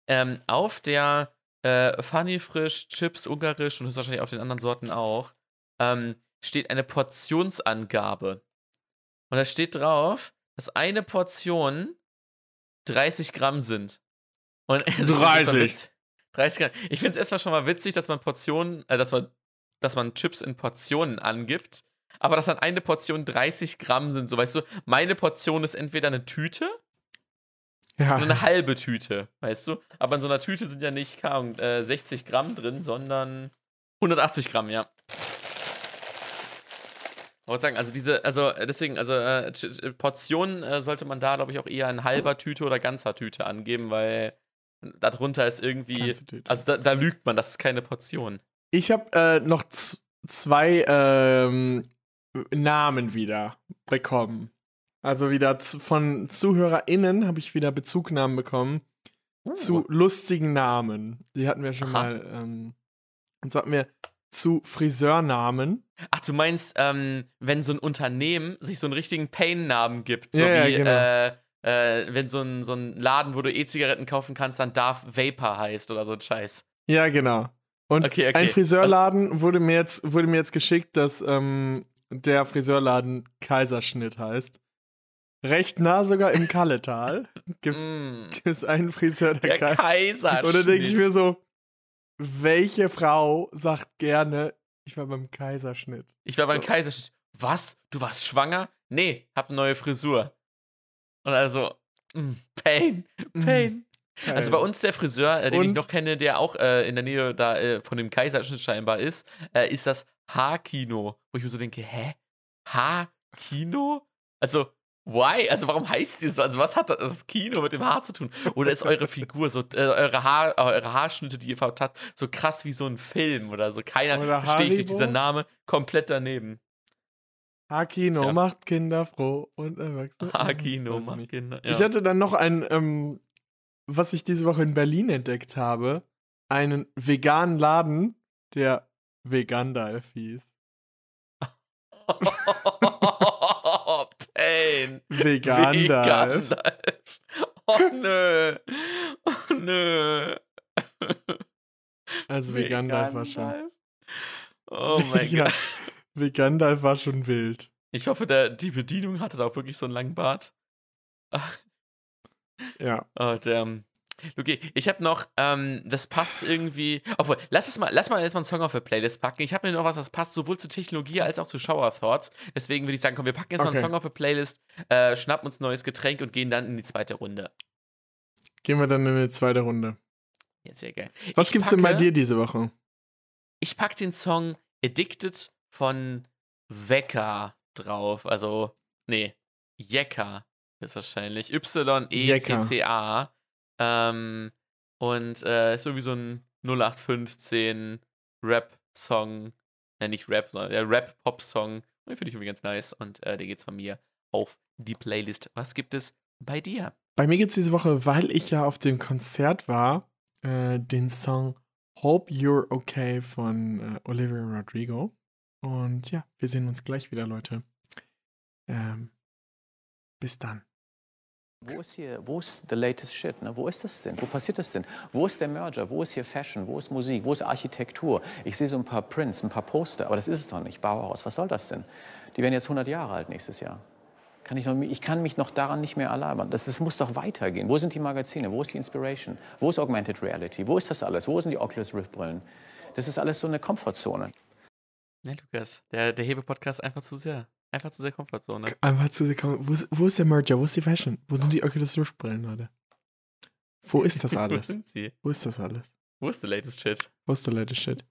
Ähm, auf der äh, Funny Frisch, Chips, Ungarisch und wahrscheinlich auf den anderen Sorten auch, ähm, steht eine Portionsangabe. Und da steht drauf, dass eine Portion 30 Gramm sind. Und also ich find's erstmal
30.
witz- 30 Gramm. Ich finde es erstmal schon mal witzig, dass man Portionen, äh, dass man, dass man Chips in Portionen angibt aber dass dann eine Portion 30 Gramm sind. So, weißt du, meine Portion ist entweder eine Tüte
Ja.
oder eine halbe Tüte, weißt du? Aber in so einer Tüte sind ja nicht, äh, 60 Gramm drin, sondern 180 Gramm, ja. Ich wollte sagen, also diese, also äh, deswegen, also äh, Portionen äh, sollte man da, glaube ich, auch eher in halber Tüte oder ganzer Tüte angeben, weil darunter ist irgendwie, also da, da lügt man, das ist keine Portion.
Ich habe äh, noch zwei ähm, Namen wieder bekommen. Also wieder von ZuhörerInnen habe ich wieder Bezugnahmen bekommen zu lustigen Namen. Die hatten wir schon
Aha.
mal. Ähm, und so hatten wir zu Friseurnamen.
Ach, du meinst, ähm, wenn so ein Unternehmen sich so einen richtigen Pain-Namen gibt, so
Ja, ja,
wie
genau.
äh, äh, wenn so ein, so ein Laden, wo du E-Zigaretten kaufen kannst, dann Darth Vapor heißt oder so ein Scheiß.
Ja, genau. Und
Okay, okay.
ein Friseurladen wurde mir jetzt, wurde mir jetzt geschickt, dass ähm, der Friseurladen Kaiserschnitt heißt. Recht nah sogar im Kalletal gibt
Mm,
es einen Friseur, der,
der
Kai
Kaiser.
Oder denke ich mir so, welche Frau sagt gerne, ich war beim Kaiserschnitt?
Ich war beim Kaiserschnitt. Was? Du warst schwanger? Nee, hab eine neue Frisur. Und also, mm, Pain, Pain. Also bei uns der Friseur, äh, den ich
Und?
noch kenne, der auch äh, in der Nähe da äh, von dem Kaiserschnitt scheinbar ist, äh, ist das Haarkino. Wo ich mir so denke, hä? Haarkino? Also, why? Also warum heißt die so? Also was hat das Kino mit dem Haar zu tun? Oder ist eure Figur so, äh, eure, Haar, eure Haarschnitte, die ihr habt, so krass wie so ein Film oder so? Keiner ich nicht,
Haribo?
dieser Name komplett daneben.
Hakino
Tja.
macht Kinder froh und Erwachsene. Weiß ich
Mann,
nicht.
Kinder.
Ich
Ja.
hatte dann noch ein, ähm, was ich diese Woche in Berlin entdeckt habe, einen veganen Laden, der Vegandalf hieß.
Pain.
Vegandalf.
Vegandalf. Oh nö. Oh nö.
Also Vegandalf war schon.
Oh mein
Ja,
Gott.
Vegandalf war schon wild.
Ich hoffe, der, die Bedienung hatte da auch wirklich so einen langen Bart.
Ja.
Oh, damn. Okay, ich habe noch, ähm, das passt irgendwie. Obwohl, lass es mal, lass mal jetzt mal einen Song auf der Playlist packen. Ich habe mir noch was, das passt sowohl zu Technologie als auch zu Shower Thoughts. Deswegen würde ich sagen, komm, wir packen jetzt mal
Okay.
einen Song auf der Playlist, äh, schnappen uns ein neues Getränk und gehen dann in die zweite Runde.
Gehen wir dann in die zweite Runde.
Ja, sehr geil.
Was
Ich
gibt's denn bei
packe-
dir diese Woche?
Ich pack den Song Addicted von Wecker drauf. Also, nee, Jekka ist wahrscheinlich. E Y-E-C-C-A. Ähm, und äh, ist irgendwie so ein 0815 Rap-Song. Ja, nicht Rap, sondern der Rap-Pop-Song. Den finde ich irgendwie ganz nice. Und äh, der geht's von mir auf die Playlist. Was gibt es bei dir?
Bei mir gibt's diese Woche, weil ich ja auf dem Konzert war, äh, den Song Hope You're Okay von äh, Olivia Rodrigo. Und ja, wir sehen uns gleich wieder, Leute. Ähm, bis dann.
Wo ist hier, wo ist the latest shit? Ne? Wo ist das denn? Wo passiert das denn? Wo ist der Merger? Wo ist hier Fashion? Wo ist Musik? Wo ist Architektur? Ich sehe so ein paar Prints, ein paar Poster, aber das ist es doch nicht. Bauhaus, was soll das denn? Die werden jetzt 100 Jahre alt nächstes Jahr. Kann ich, noch, ich kann mich noch daran nicht mehr erlabern. Das, das muss doch weitergehen. Wo sind die Magazine? Wo ist die Inspiration? Wo ist Augmented Reality? Wo ist das alles? Wo sind die Oculus Rift Brillen? Das ist alles so eine Komfortzone.
Ne, Lukas, der, der Hebe-Podcast einfach zu sehr. Einfach zu sehr Komfortzone.
Einfach zu sehr kommen. Wo ist, wo ist der Merger? Wo ist die Fashion? Wo sind die Oculus Rift Brillen, Leute? Wo ist das
Wo
alles?
sind sie?
Wo ist das alles?
Wo ist der latest Shit?
Wo ist der latest shit?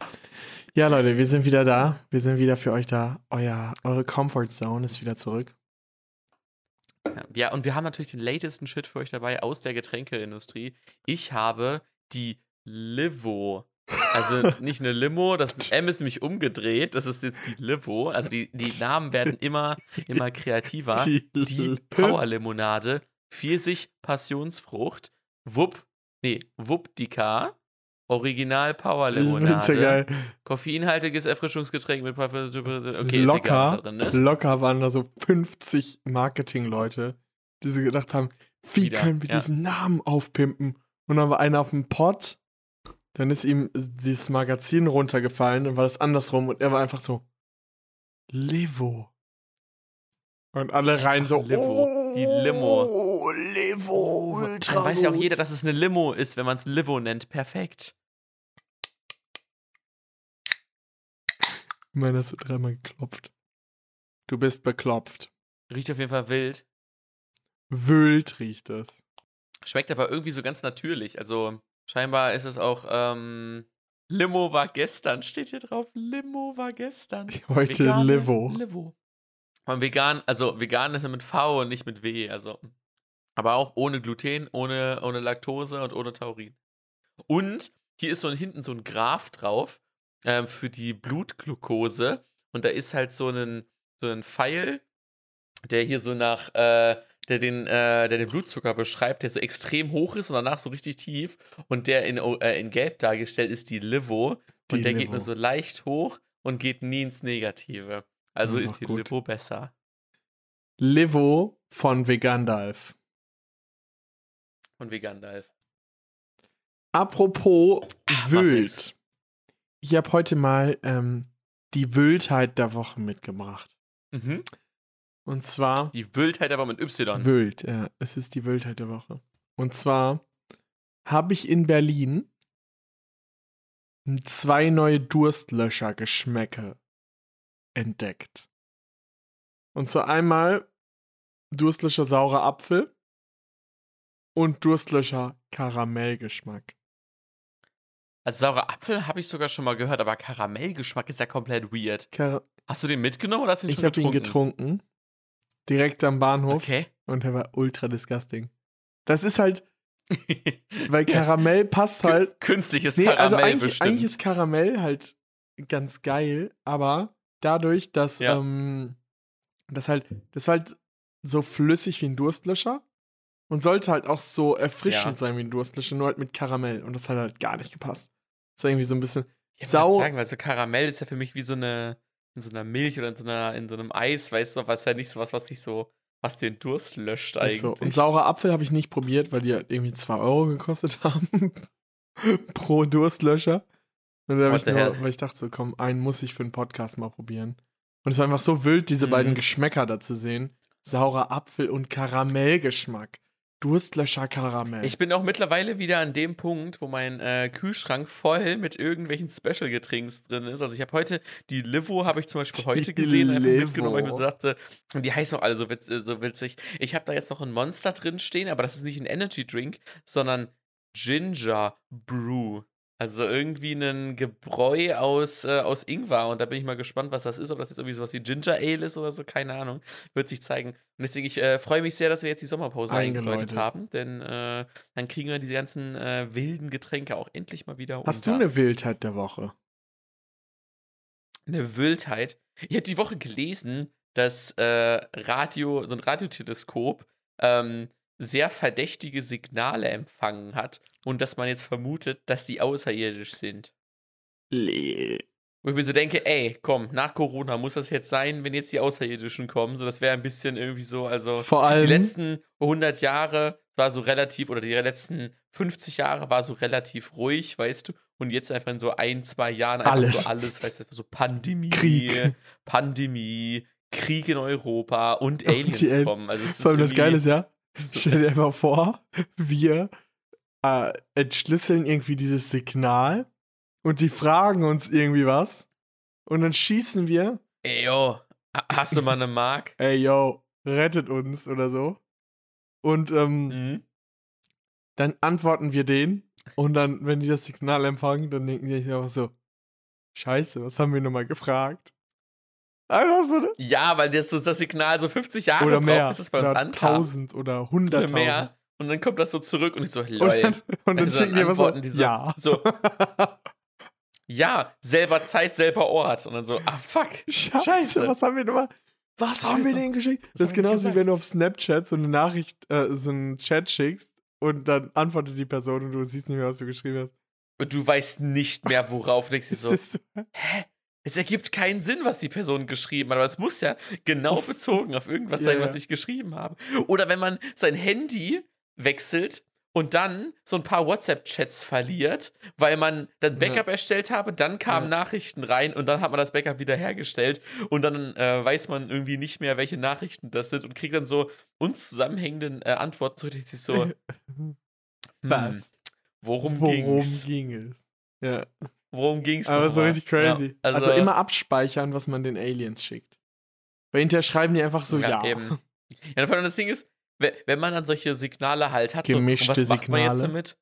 Ja, Leute, wir sind wieder da. Wir sind wieder für euch da. Euer, eure Comfort Zone ist wieder zurück.
Ja, ja, und wir haben natürlich den latesten Shit für euch dabei aus der Getränkeindustrie. Ich habe die Livo. Also nicht eine Limo, das M ist nämlich umgedreht. Das ist jetzt die Livo. Also die, die Namen werden immer, immer kreativer. Die, Powerlimonade, Pfirsich, Passionsfrucht, Wupp, nee, Wuppdika, Original Powerlimonade.
Geil.
Koffeinhaltiges Erfrischungsgetränk mit Parfüm. Okay, ist
locker,
egal, was ist.
locker waren da so 50 Marketingleute, die so gedacht haben, wie
Wieder,
können wir
ja.
diesen Namen aufpimpen? Und dann war einer auf dem Pott, dann ist ihm dieses Magazin runtergefallen, dann war das andersrum und er war einfach so, Livo. Und alle rein so,
Livo, die Limo.
Oh, Livo, ultra
Dann weiß ja auch jeder, dass es eine Limo ist, wenn man es Livo nennt. Perfekt.
Meiner hast du dreimal geklopft. Du bist beklopft.
Riecht auf jeden Fall wild.
Wild riecht es.
Schmeckt aber irgendwie so ganz natürlich. Also scheinbar ist es auch, ähm, Limo war gestern, steht hier drauf. Limo war gestern.
Heute
Vegane
Livo.
Livo. Und vegan, also vegan ist ja mit V und nicht mit W. Also, aber auch ohne Gluten, ohne, ohne Laktose und ohne Taurin. Und hier ist so ein, hinten so ein Graph drauf ähm, für die Blutglucose. Und da ist halt so ein, so ein Pfeil, der hier so nach, äh, der den, äh, der den Blutzucker beschreibt, der so extrem hoch ist und danach so richtig tief. Und der in, äh, in Gelb dargestellt ist die Livo.
Die
und der geht
Livo.
nur so leicht hoch und geht nie ins Negative. Also
Ja,
ist die
gut.
Lipo besser.
Livo von Vegandalf.
Und wie Gandalf.
Apropos
was
wild. Ich habe heute mal ähm, die Wildheit der Woche mitgebracht.
Mhm.
Und zwar
Die Wildheit aber mit Y.
wild, ja, es ist die Wildheit der Woche. Und zwar habe ich in Berlin zwei neue Durstlöscher-Geschmäcke entdeckt. Und zwar einmal Durstlöscher saurer Apfel und Durstlöscher Karamellgeschmack.
Also saurer Apfel habe ich sogar schon mal gehört, aber Karamellgeschmack ist ja komplett weird.
Kar
Hast du den mitgenommen oder hast du den
ich
schon
habe ihn getrunken. Direkt am Bahnhof.
Okay.
Und er war ultra disgusting. Das ist halt, weil Karamell passt halt.
Künstliches
Nee,
Karamell
also eigentlich,
bestimmt.
eigentlich ist Karamell halt ganz geil, aber dadurch, dass
Ja.
ähm, das halt, das war halt so flüssig wie ein Durstlöscher und sollte halt auch so erfrischend
Ja.
sein wie ein Durstlöscher, nur halt mit Karamell und das hat halt gar nicht gepasst. Das war irgendwie so ein bisschen,
Ich
Sau-
Sau sagen, weil so Karamell ist ja für mich wie so eine, in so einer Milch oder in so, einer, in so einem Eis, weißt du, was ja nicht so was, was dich so, was den Durst löscht
ist
eigentlich.
so. Und saurer Apfel habe ich nicht probiert, weil die halt irgendwie 2 Euro gekostet haben pro Durstlöscher. Und da habe ich nur, weil ich dachte so, komm, einen muss ich für einen Podcast mal probieren. Und es war einfach so wild, diese beiden
Mhm.
Geschmäcker da zu sehen. Saurer Apfel und Karamellgeschmack. Durstlöscher Karamell.
Ich bin auch mittlerweile wieder an dem Punkt, wo mein äh, Kühlschrank voll mit irgendwelchen Special-Getrinks drin ist. Also ich habe heute die Livo, habe ich zum Beispiel heute
Die
gesehen, einfach mitgenommen, weil ich mir so dachte, die heißen auch alle so, witz, äh, so witzig. Ich habe da jetzt noch ein Monster drin stehen, aber das ist nicht ein Energy Drink, sondern Ginger Brew. Also irgendwie ein Gebräu aus, äh, aus Ingwer. Und da bin ich mal gespannt, was das ist. Ob das jetzt irgendwie sowas wie Ginger Ale ist oder so, keine Ahnung. Wird sich zeigen. Und deswegen, ich äh, freue mich sehr, dass wir jetzt die Sommerpause eingeläutet haben. Denn äh, dann kriegen wir diese ganzen äh, wilden Getränke auch endlich mal wieder
Hast du
unter.
eine Wildheit der Woche?
eine Wildheit. Ich habe die Woche gelesen, dass äh, Radio, so ein Radioteleskop ähm, sehr verdächtige Signale empfangen hat und dass man jetzt vermutet, dass die außerirdisch sind.
Le
Wo ich mir so denke, ey, komm, nach Corona muss das jetzt sein, wenn jetzt die Außerirdischen kommen. So, das wäre ein bisschen irgendwie so, also
Vor allem,
die letzten 100 Jahre war so relativ, oder die letzten 50 Jahre war so relativ ruhig, weißt du, und jetzt einfach in so ein, zwei Jahren einfach
Alles.
so alles, weißt du, so Pandemie,
Krieg.
Pandemie, Krieg in Europa und
Und
Aliens
Al-
kommen. Also es ist
vor allem das Geile ist ja,
so-
Stell dir einfach vor, wir äh, entschlüsseln irgendwie dieses Signal und die fragen uns irgendwie was und dann schießen wir,
Ey, yo, ha- hast du mal eine Mark?
ey yo, rettet uns oder so. Und ähm,
Mhm.
dann antworten wir denen und dann, wenn die das Signal empfangen, dann denken die sich einfach so, scheiße, was haben wir nochmal gefragt? Einfach so, ne?
Ja, weil das, das Signal so 50 Jahre
Oder
braucht,
mehr.
bis es bei
oder
uns ankam.
1000 oder
Oder
100.000.
mehr. Und dann kommt das so zurück und ich so,
Und
lol.
dann, und dann
Also dann
schicken die einfach so,
die so-
ja.
so. Ja, selber Zeit, selber Ort. Und dann so, ah, fuck.
Scheiße,
Scheiße.
was haben wir nochmal? Was haben wir
Scheiße.
denen geschickt?
Was
das ist genauso wie wenn du auf Snapchat so eine Nachricht, äh, so einen Chat schickst und dann antwortet die Person und du siehst nicht mehr, was du geschrieben hast.
Und du weißt nicht mehr, worauf. Du denkst so, hä? Es ergibt keinen Sinn, was die Person geschrieben hat, aber es muss ja genau bezogen auf irgendwas
Ja,
sein,
ja.
was ich geschrieben habe. Oder wenn man sein Handy wechselt und dann so ein paar WhatsApp-Chats verliert, weil man dann Backup erstellt habe, dann kamen
Ja.
Nachrichten rein und dann hat man das Backup wieder hergestellt und dann äh, weiß man irgendwie nicht mehr, welche Nachrichten das sind und kriegt dann so unzusammenhängende äh, Antworten zurück. Die sich so, hm,
was?
worum,
Worum
ging's?
ging es? Ja,
Worum ging's?
aber so richtig crazy.
Ja,
also, immer abspeichern, was man den Aliens schickt. Weil hinterher schreiben die einfach so, ja.
Eben. Ja, vor allem das Ding ist, wenn man dann solche Signale halt hat, so,
Gemischte
was macht man jetzt
Signale.
damit?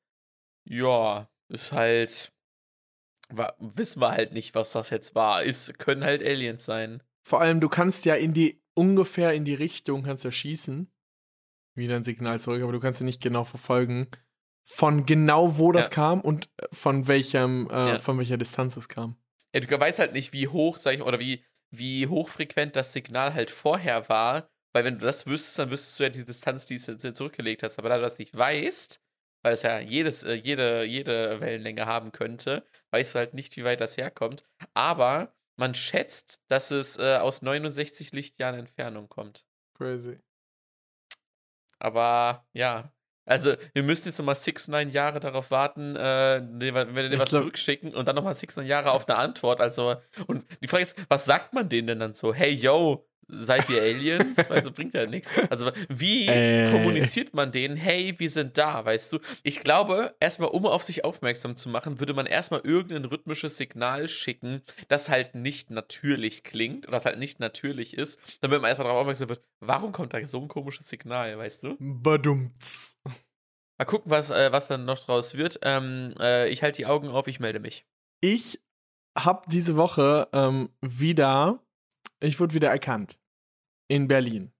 Ja, ist halt. Wissen wir halt nicht, was das jetzt war. Ist, können halt Aliens sein.
Vor allem, du kannst ja in die, ungefähr in die Richtung kannst du schießen. Wieder ein Signal zurück, aber du kannst ja nicht genau verfolgen, von genau wo das
Ja.
kam und äh, von welchem, äh,
Ja.
von welcher Distanz es kam.
Ja, du weißt halt nicht, wie hoch, sag ich, oder wie, wie hochfrequent das Signal halt vorher war. Weil wenn du das wüsstest, dann wüsstest du ja die Distanz, die du zurückgelegt hast. Aber da du das nicht weißt, weil es ja jedes, äh, jede, jede Wellenlänge haben könnte, weißt du halt nicht, wie weit das herkommt. Aber man schätzt, dass es äh, aus 69 Lichtjahren Entfernung kommt.
Crazy.
Aber ja, also wir müssten jetzt nochmal 6, 9 Jahre darauf warten, äh, wenn wir dir
Ich
was
glaub-
zurückschicken und dann nochmal 6, 9 Jahre auf eine Antwort. Also, und die Frage ist, was sagt man denen denn dann so? Hey, yo, seid ihr Aliens? weißt du, bringt ja nichts. Also, wie
Äh.
kommuniziert man denen, hey, wir sind da, weißt du? Ich glaube, erstmal, um auf sich aufmerksam zu machen, würde man erstmal irgendein rhythmisches Signal schicken, das halt nicht natürlich klingt oder das halt nicht natürlich ist, damit man erstmal darauf aufmerksam wird, warum kommt da so ein komisches Signal, weißt du?
Badumts.
Mal gucken, was, äh, was dann noch draus wird. Ähm, äh, ich halte die Augen auf, ich melde mich.
Ich habe diese Woche ähm, wieder, ich wurde wieder erkannt. In Berlin.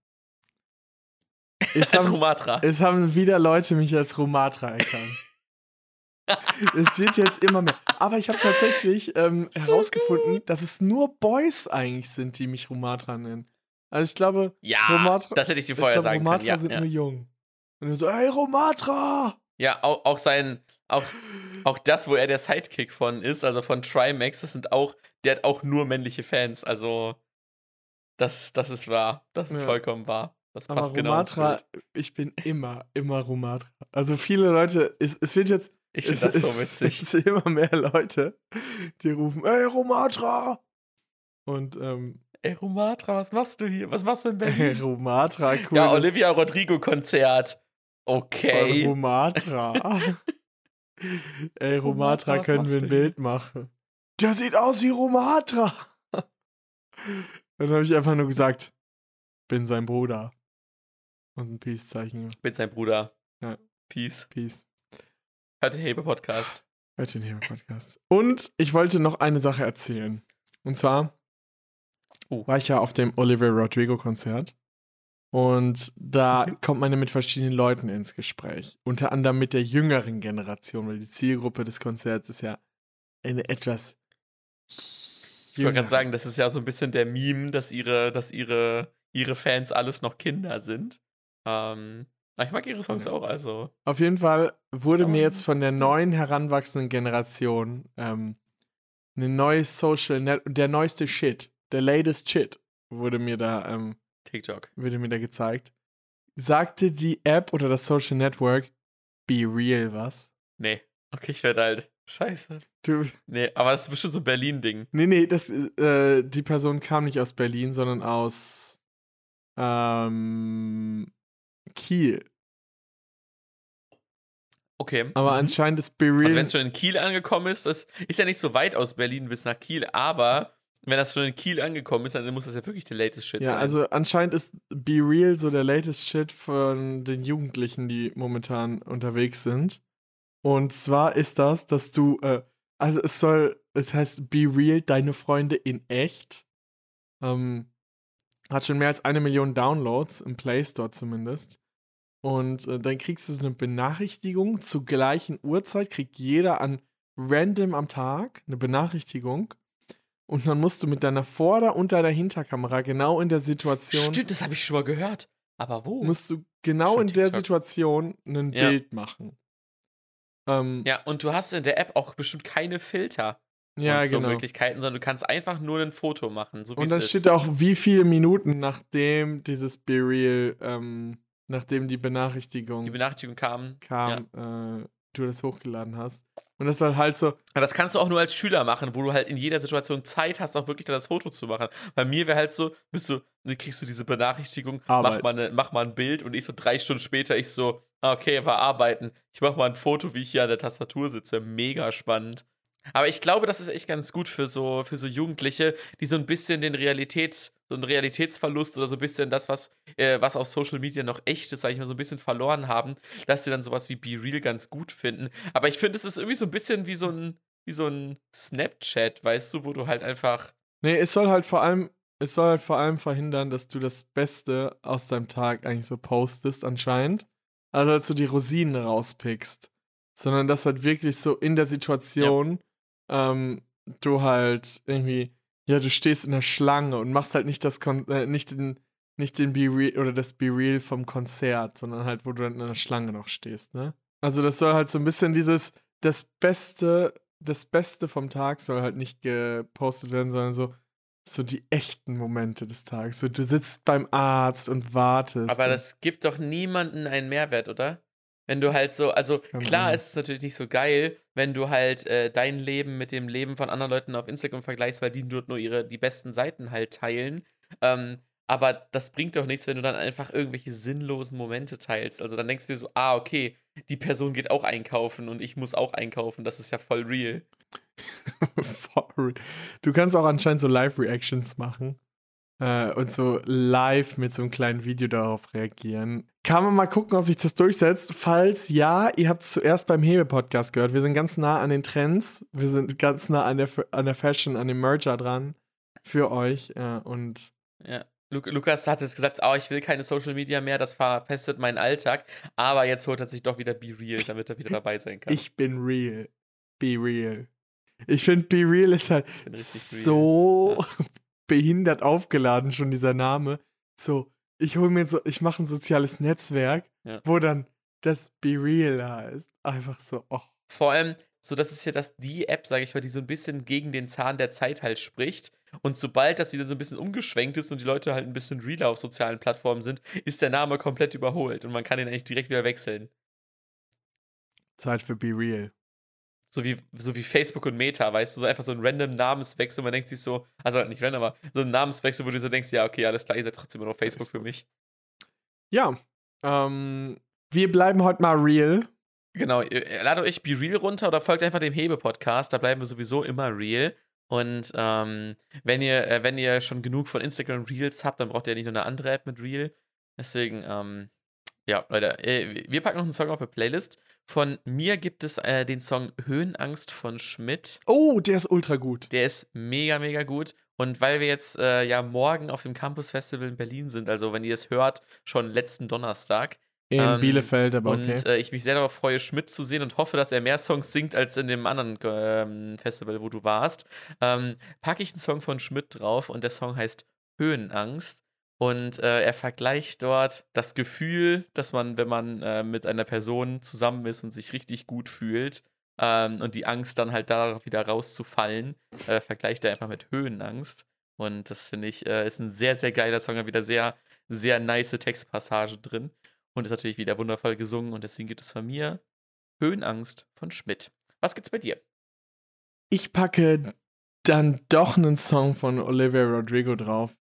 Es
Als
haben,
Romatra.
es haben wieder Leute mich als Romatra erkannt. es wird jetzt immer mehr. Aber ich habe tatsächlich ähm,
So
herausgefunden, dass es nur Boys eigentlich sind, die mich Romatra nennen. Also ich glaube,
Ja,
Romatra-
das hätte ich dir
ich
vorher
glaube,
sagen
Romatra
können. Ja,
sind
ja.
nur jung. Und du so, hey Romatra!
ja auch, auch sein, auch, auch das, wo er der Sidekick von ist, also von Trimax, das sind auch, der hat auch nur männliche Fans. Also, das, das ist wahr. Das ist
Ja.
vollkommen wahr. Das
Aber
passt genau ins
Romatra,
Bild.
ich bin immer, immer Romatra. Also viele Leute, es, es wird jetzt,
Ich finde
es,
das so
es-
witzig.
Es sind immer mehr Leute, die rufen, ey Romatra! Und ähm,
Ey, Romatra, was machst du hier? Was machst du in
ey,
Berlin?
Romatra, cool.
ja, Olivia Rodrigo-Konzert. Okay.
Romatra. ey,
Romatra,
können wir ein
hier?
Bild machen. Der sieht aus wie Romatra. Dann habe ich einfach nur gesagt, bin sein Bruder. Und ein Peace-Zeichen.
Ich bin sein Bruder.
Ja.
Peace.
Peace.
Hört den Hebe-Podcast.
Hört den Hebel-Podcast. Und ich wollte noch eine Sache erzählen. Und zwar
Oh.
war ich ja auf dem Oliver Rodrigo-Konzert. Und da
Mhm.
kommt man ja mit verschiedenen Leuten ins Gespräch. Unter anderem mit der jüngeren Generation, weil die Zielgruppe des Konzerts ist ja eine etwas.
Ich wollte gerade sagen, das ist ja so ein bisschen der Meme, dass ihre, dass ihre, ihre Fans alles noch Kinder sind. Ähm, ich mag ihre Songs
Ja.
auch, also.
Auf jeden Fall wurde mir jetzt von der neuen heranwachsenden Generation ähm, eine neue Social Net, der neueste Shit, der latest Shit wurde mir da ähm,
TikTok.
wurde mir da gezeigt. Sagte die App oder das Social Network Be Real was?
Nee. Okay, ich werde alt. Scheiße.
Du,
Nee, aber das ist bestimmt so ein Berlin-Ding.
nee, nee, das, äh, die Person kam nicht aus Berlin, sondern aus ähm, Kiel.
Okay.
Aber
mhm.
anscheinend ist Be Real.
Also wenn es schon in Kiel angekommen ist, das ist ja nicht so weit aus Berlin bis nach Kiel, aber wenn das schon in Kiel angekommen ist, dann muss das ja wirklich der latest Shit
ja,
sein.
also anscheinend ist Be Real so der latest Shit von den Jugendlichen, die momentan unterwegs sind. Und zwar ist das, dass du, äh, also es soll, es heißt Be Real, deine Freunde in echt. Ähm, hat schon mehr als eine Million Downloads im Play Store zumindest. Und äh, dann kriegst du so eine Benachrichtigung zur gleichen Uhrzeit, kriegt jeder an random am Tag eine Benachrichtigung. Und dann musst du mit deiner Vorder- und deiner Hinterkamera genau in der Situation,
Stimmt, das habe ich schon mal gehört. Aber wo?
musst du genau
Schon
in der
TikTok.
Situation ein
Ja.
Bild machen. Ähm,
ja, und du hast in der App auch bestimmt keine Filter
ja,
und so
genau.
Möglichkeiten, sondern du kannst einfach nur ein Foto machen, so
Und dann steht auch, wie viele Minuten nachdem dieses Be Real, ähm, nachdem die Benachrichtigung
die Benachrichtigung kam.
kam, äh, du das hochgeladen hast. Und das ist dann halt so,
Aber das kannst du auch nur als Schüler machen, wo du halt in jeder Situation Zeit hast, auch wirklich dann das Foto zu machen. Bei mir wäre halt so, bist du, kriegst du diese Benachrichtigung, mach mal, ne, mach mal ein Bild und ich so drei Stunden später, ich so, okay, war arbeiten. Ich mach mal ein Foto, wie ich hier an der Tastatur sitze. Mega spannend. Aber ich glaube, das ist echt ganz gut für so, für so Jugendliche, die so ein bisschen den Realitäts, so einen Realitätsverlust oder so ein bisschen das, was, äh, was auf Social Media noch echt ist, sag ich mal, so ein bisschen verloren haben, dass sie dann sowas wie Be Real ganz gut finden. Aber ich finde, es ist irgendwie so ein bisschen wie so ein, wie so ein Snapchat, weißt du, wo du halt einfach.
nee, es soll halt vor allem, es soll halt vor allem verhindern, dass du das Beste aus deinem Tag eigentlich so postest anscheinend. Also, dass du die Rosinen rauspickst. Sondern dass halt wirklich so in der Situation ähm, du halt irgendwie, ja, du stehst in der Schlange und machst halt nicht das Kon äh, nicht den, nicht den Be Real oder das Be Real vom Konzert, sondern halt, wo du dann in der Schlange noch stehst, ne? Also das soll halt so ein bisschen dieses, das Beste, das Beste vom Tag soll halt nicht gepostet werden, sondern so, so die echten Momente des Tages. So, du sitzt beim Arzt und wartest.
Aber
und-
das gibt doch niemanden einen Mehrwert, oder? Wenn du halt so, also klar ist es natürlich nicht so geil, wenn du halt äh, dein Leben mit dem Leben von anderen Leuten auf Instagram vergleichst, weil die dort nur ihre, die besten Seiten halt teilen. Ähm, aber das bringt doch nichts, wenn du dann einfach irgendwelche sinnlosen Momente teilst. Also dann denkst du dir so, ah, okay, die Person geht auch einkaufen und ich muss auch einkaufen. Das ist ja voll real.
Du kannst auch anscheinend so Live-Reactions machen. Äh, und so live mit so einem kleinen Video darauf reagieren. Kann man mal gucken, ob sich das durchsetzt. Falls ja, ihr habt es zuerst beim Hebe-Podcast gehört. Wir sind ganz nah an den Trends. Wir sind ganz nah an der, an der Fashion, an dem Merger dran. Für euch. Äh, und
Ja. Lu Lukas hat jetzt gesagt, oh, ich will keine Social Media mehr, das verpestet meinen Alltag. Aber jetzt holt er sich doch wieder Be Real, damit er wieder dabei sein kann.
ich bin real. Be real. Ich finde, Be Real ist halt
real.
so behindert aufgeladen, schon dieser Name. So, ich hole mir so, ich mache ein soziales Netzwerk,
Ja.
wo dann das Be Real heißt. Einfach so, oh.
Vor allem, so das ist ja das die App, sage ich mal, die so ein bisschen gegen den Zahn der Zeit halt spricht. Und sobald das wieder so ein bisschen umgeschwenkt ist und die Leute halt ein bisschen realer auf sozialen Plattformen sind, ist der Name komplett überholt und man kann ihn eigentlich direkt wieder wechseln.
Zeit für Be Real.
So wie, so wie Facebook und Meta, weißt du, so einfach so ein random Namenswechsel. Man denkt sich so, also nicht random, aber so ein Namenswechsel, wo du so denkst, ja, okay, alles klar, ihr seid trotzdem immer noch Facebook für mich.
Ja, ähm, wir bleiben heute mal real.
Genau, ladet euch Be Real runter oder folgt einfach dem Hebe-Podcast, da bleiben wir sowieso immer real. Und ähm, wenn, ihr, äh, wenn ihr schon genug von Instagram Reels habt, dann braucht ihr ja nicht nur eine andere App mit Reel. Deswegen, ähm, ja, Leute, äh, wir packen noch einen Song auf die Playlist. Von mir gibt es äh, den Song Höhenangst von Schmidt.
Oh, der ist ultra gut.
Der ist mega, mega gut. Und weil wir jetzt äh, ja morgen auf dem Campus Festival in Berlin sind, also wenn ihr es hört, schon letzten Donnerstag,
In
Ähm,
Bielefeld, aber okay.
und äh, ich mich sehr darauf freue, Schmidt zu sehen und hoffe, dass er mehr Songs singt als in dem anderen ähm, Festival, wo du warst, ähm, packe ich einen Song von Schmidt drauf und der Song heißt Höhenangst. Und äh, er vergleicht dort das Gefühl, dass man, wenn man äh, mit einer Person zusammen ist und sich richtig gut fühlt ähm, und die Angst dann halt darauf wieder rauszufallen, äh, vergleicht er einfach mit Höhenangst. Und das finde ich, äh, ist ein sehr, sehr geiler Song, hat wieder sehr, sehr nice Textpassage drin. Und ist natürlich wieder wundervoll gesungen und deswegen gibt es von mir Höhenangst von Schmidt. Was gibt's bei dir?
Ich packe dann doch einen Song von Olivia Rodrigo drauf.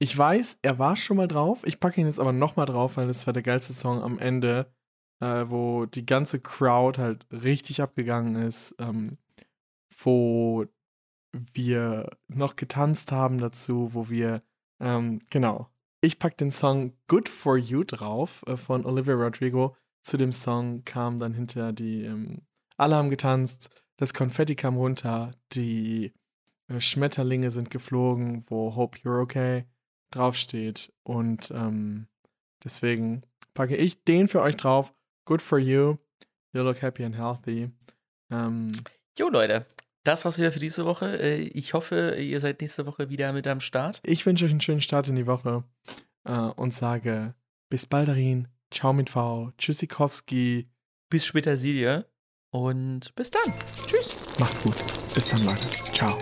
Ich weiß, er war schon mal drauf. Ich packe ihn jetzt aber nochmal drauf, weil das war der geilste Song am Ende, äh, wo die ganze Crowd halt richtig abgegangen ist, ähm, wo wir noch getanzt haben dazu, wo wir, ähm, genau. Ich packe den Song Good for You drauf äh, von Olivia Rodrigo. Zu dem Song kam dann hinter die, ähm, alle haben getanzt, das Konfetti kam runter, die äh, Schmetterlinge sind geflogen, wo Hope You're Okay draufsteht. Und ähm, deswegen packe ich den für euch drauf. Good for you. You look happy and healthy. Ähm,
Jo, Leute, das war's wieder für diese Woche. Äh, Ich hoffe, ihr seid nächste Woche wieder mit am Start.
ich wünsche euch einen schönen Start in die Woche äh, und sage bis bald dahin. Ciao mit V. Tschüssikowski.
Bis später, Silja. Und bis dann. Tschüss.
Macht's gut. Bis dann, Leute. Ciao.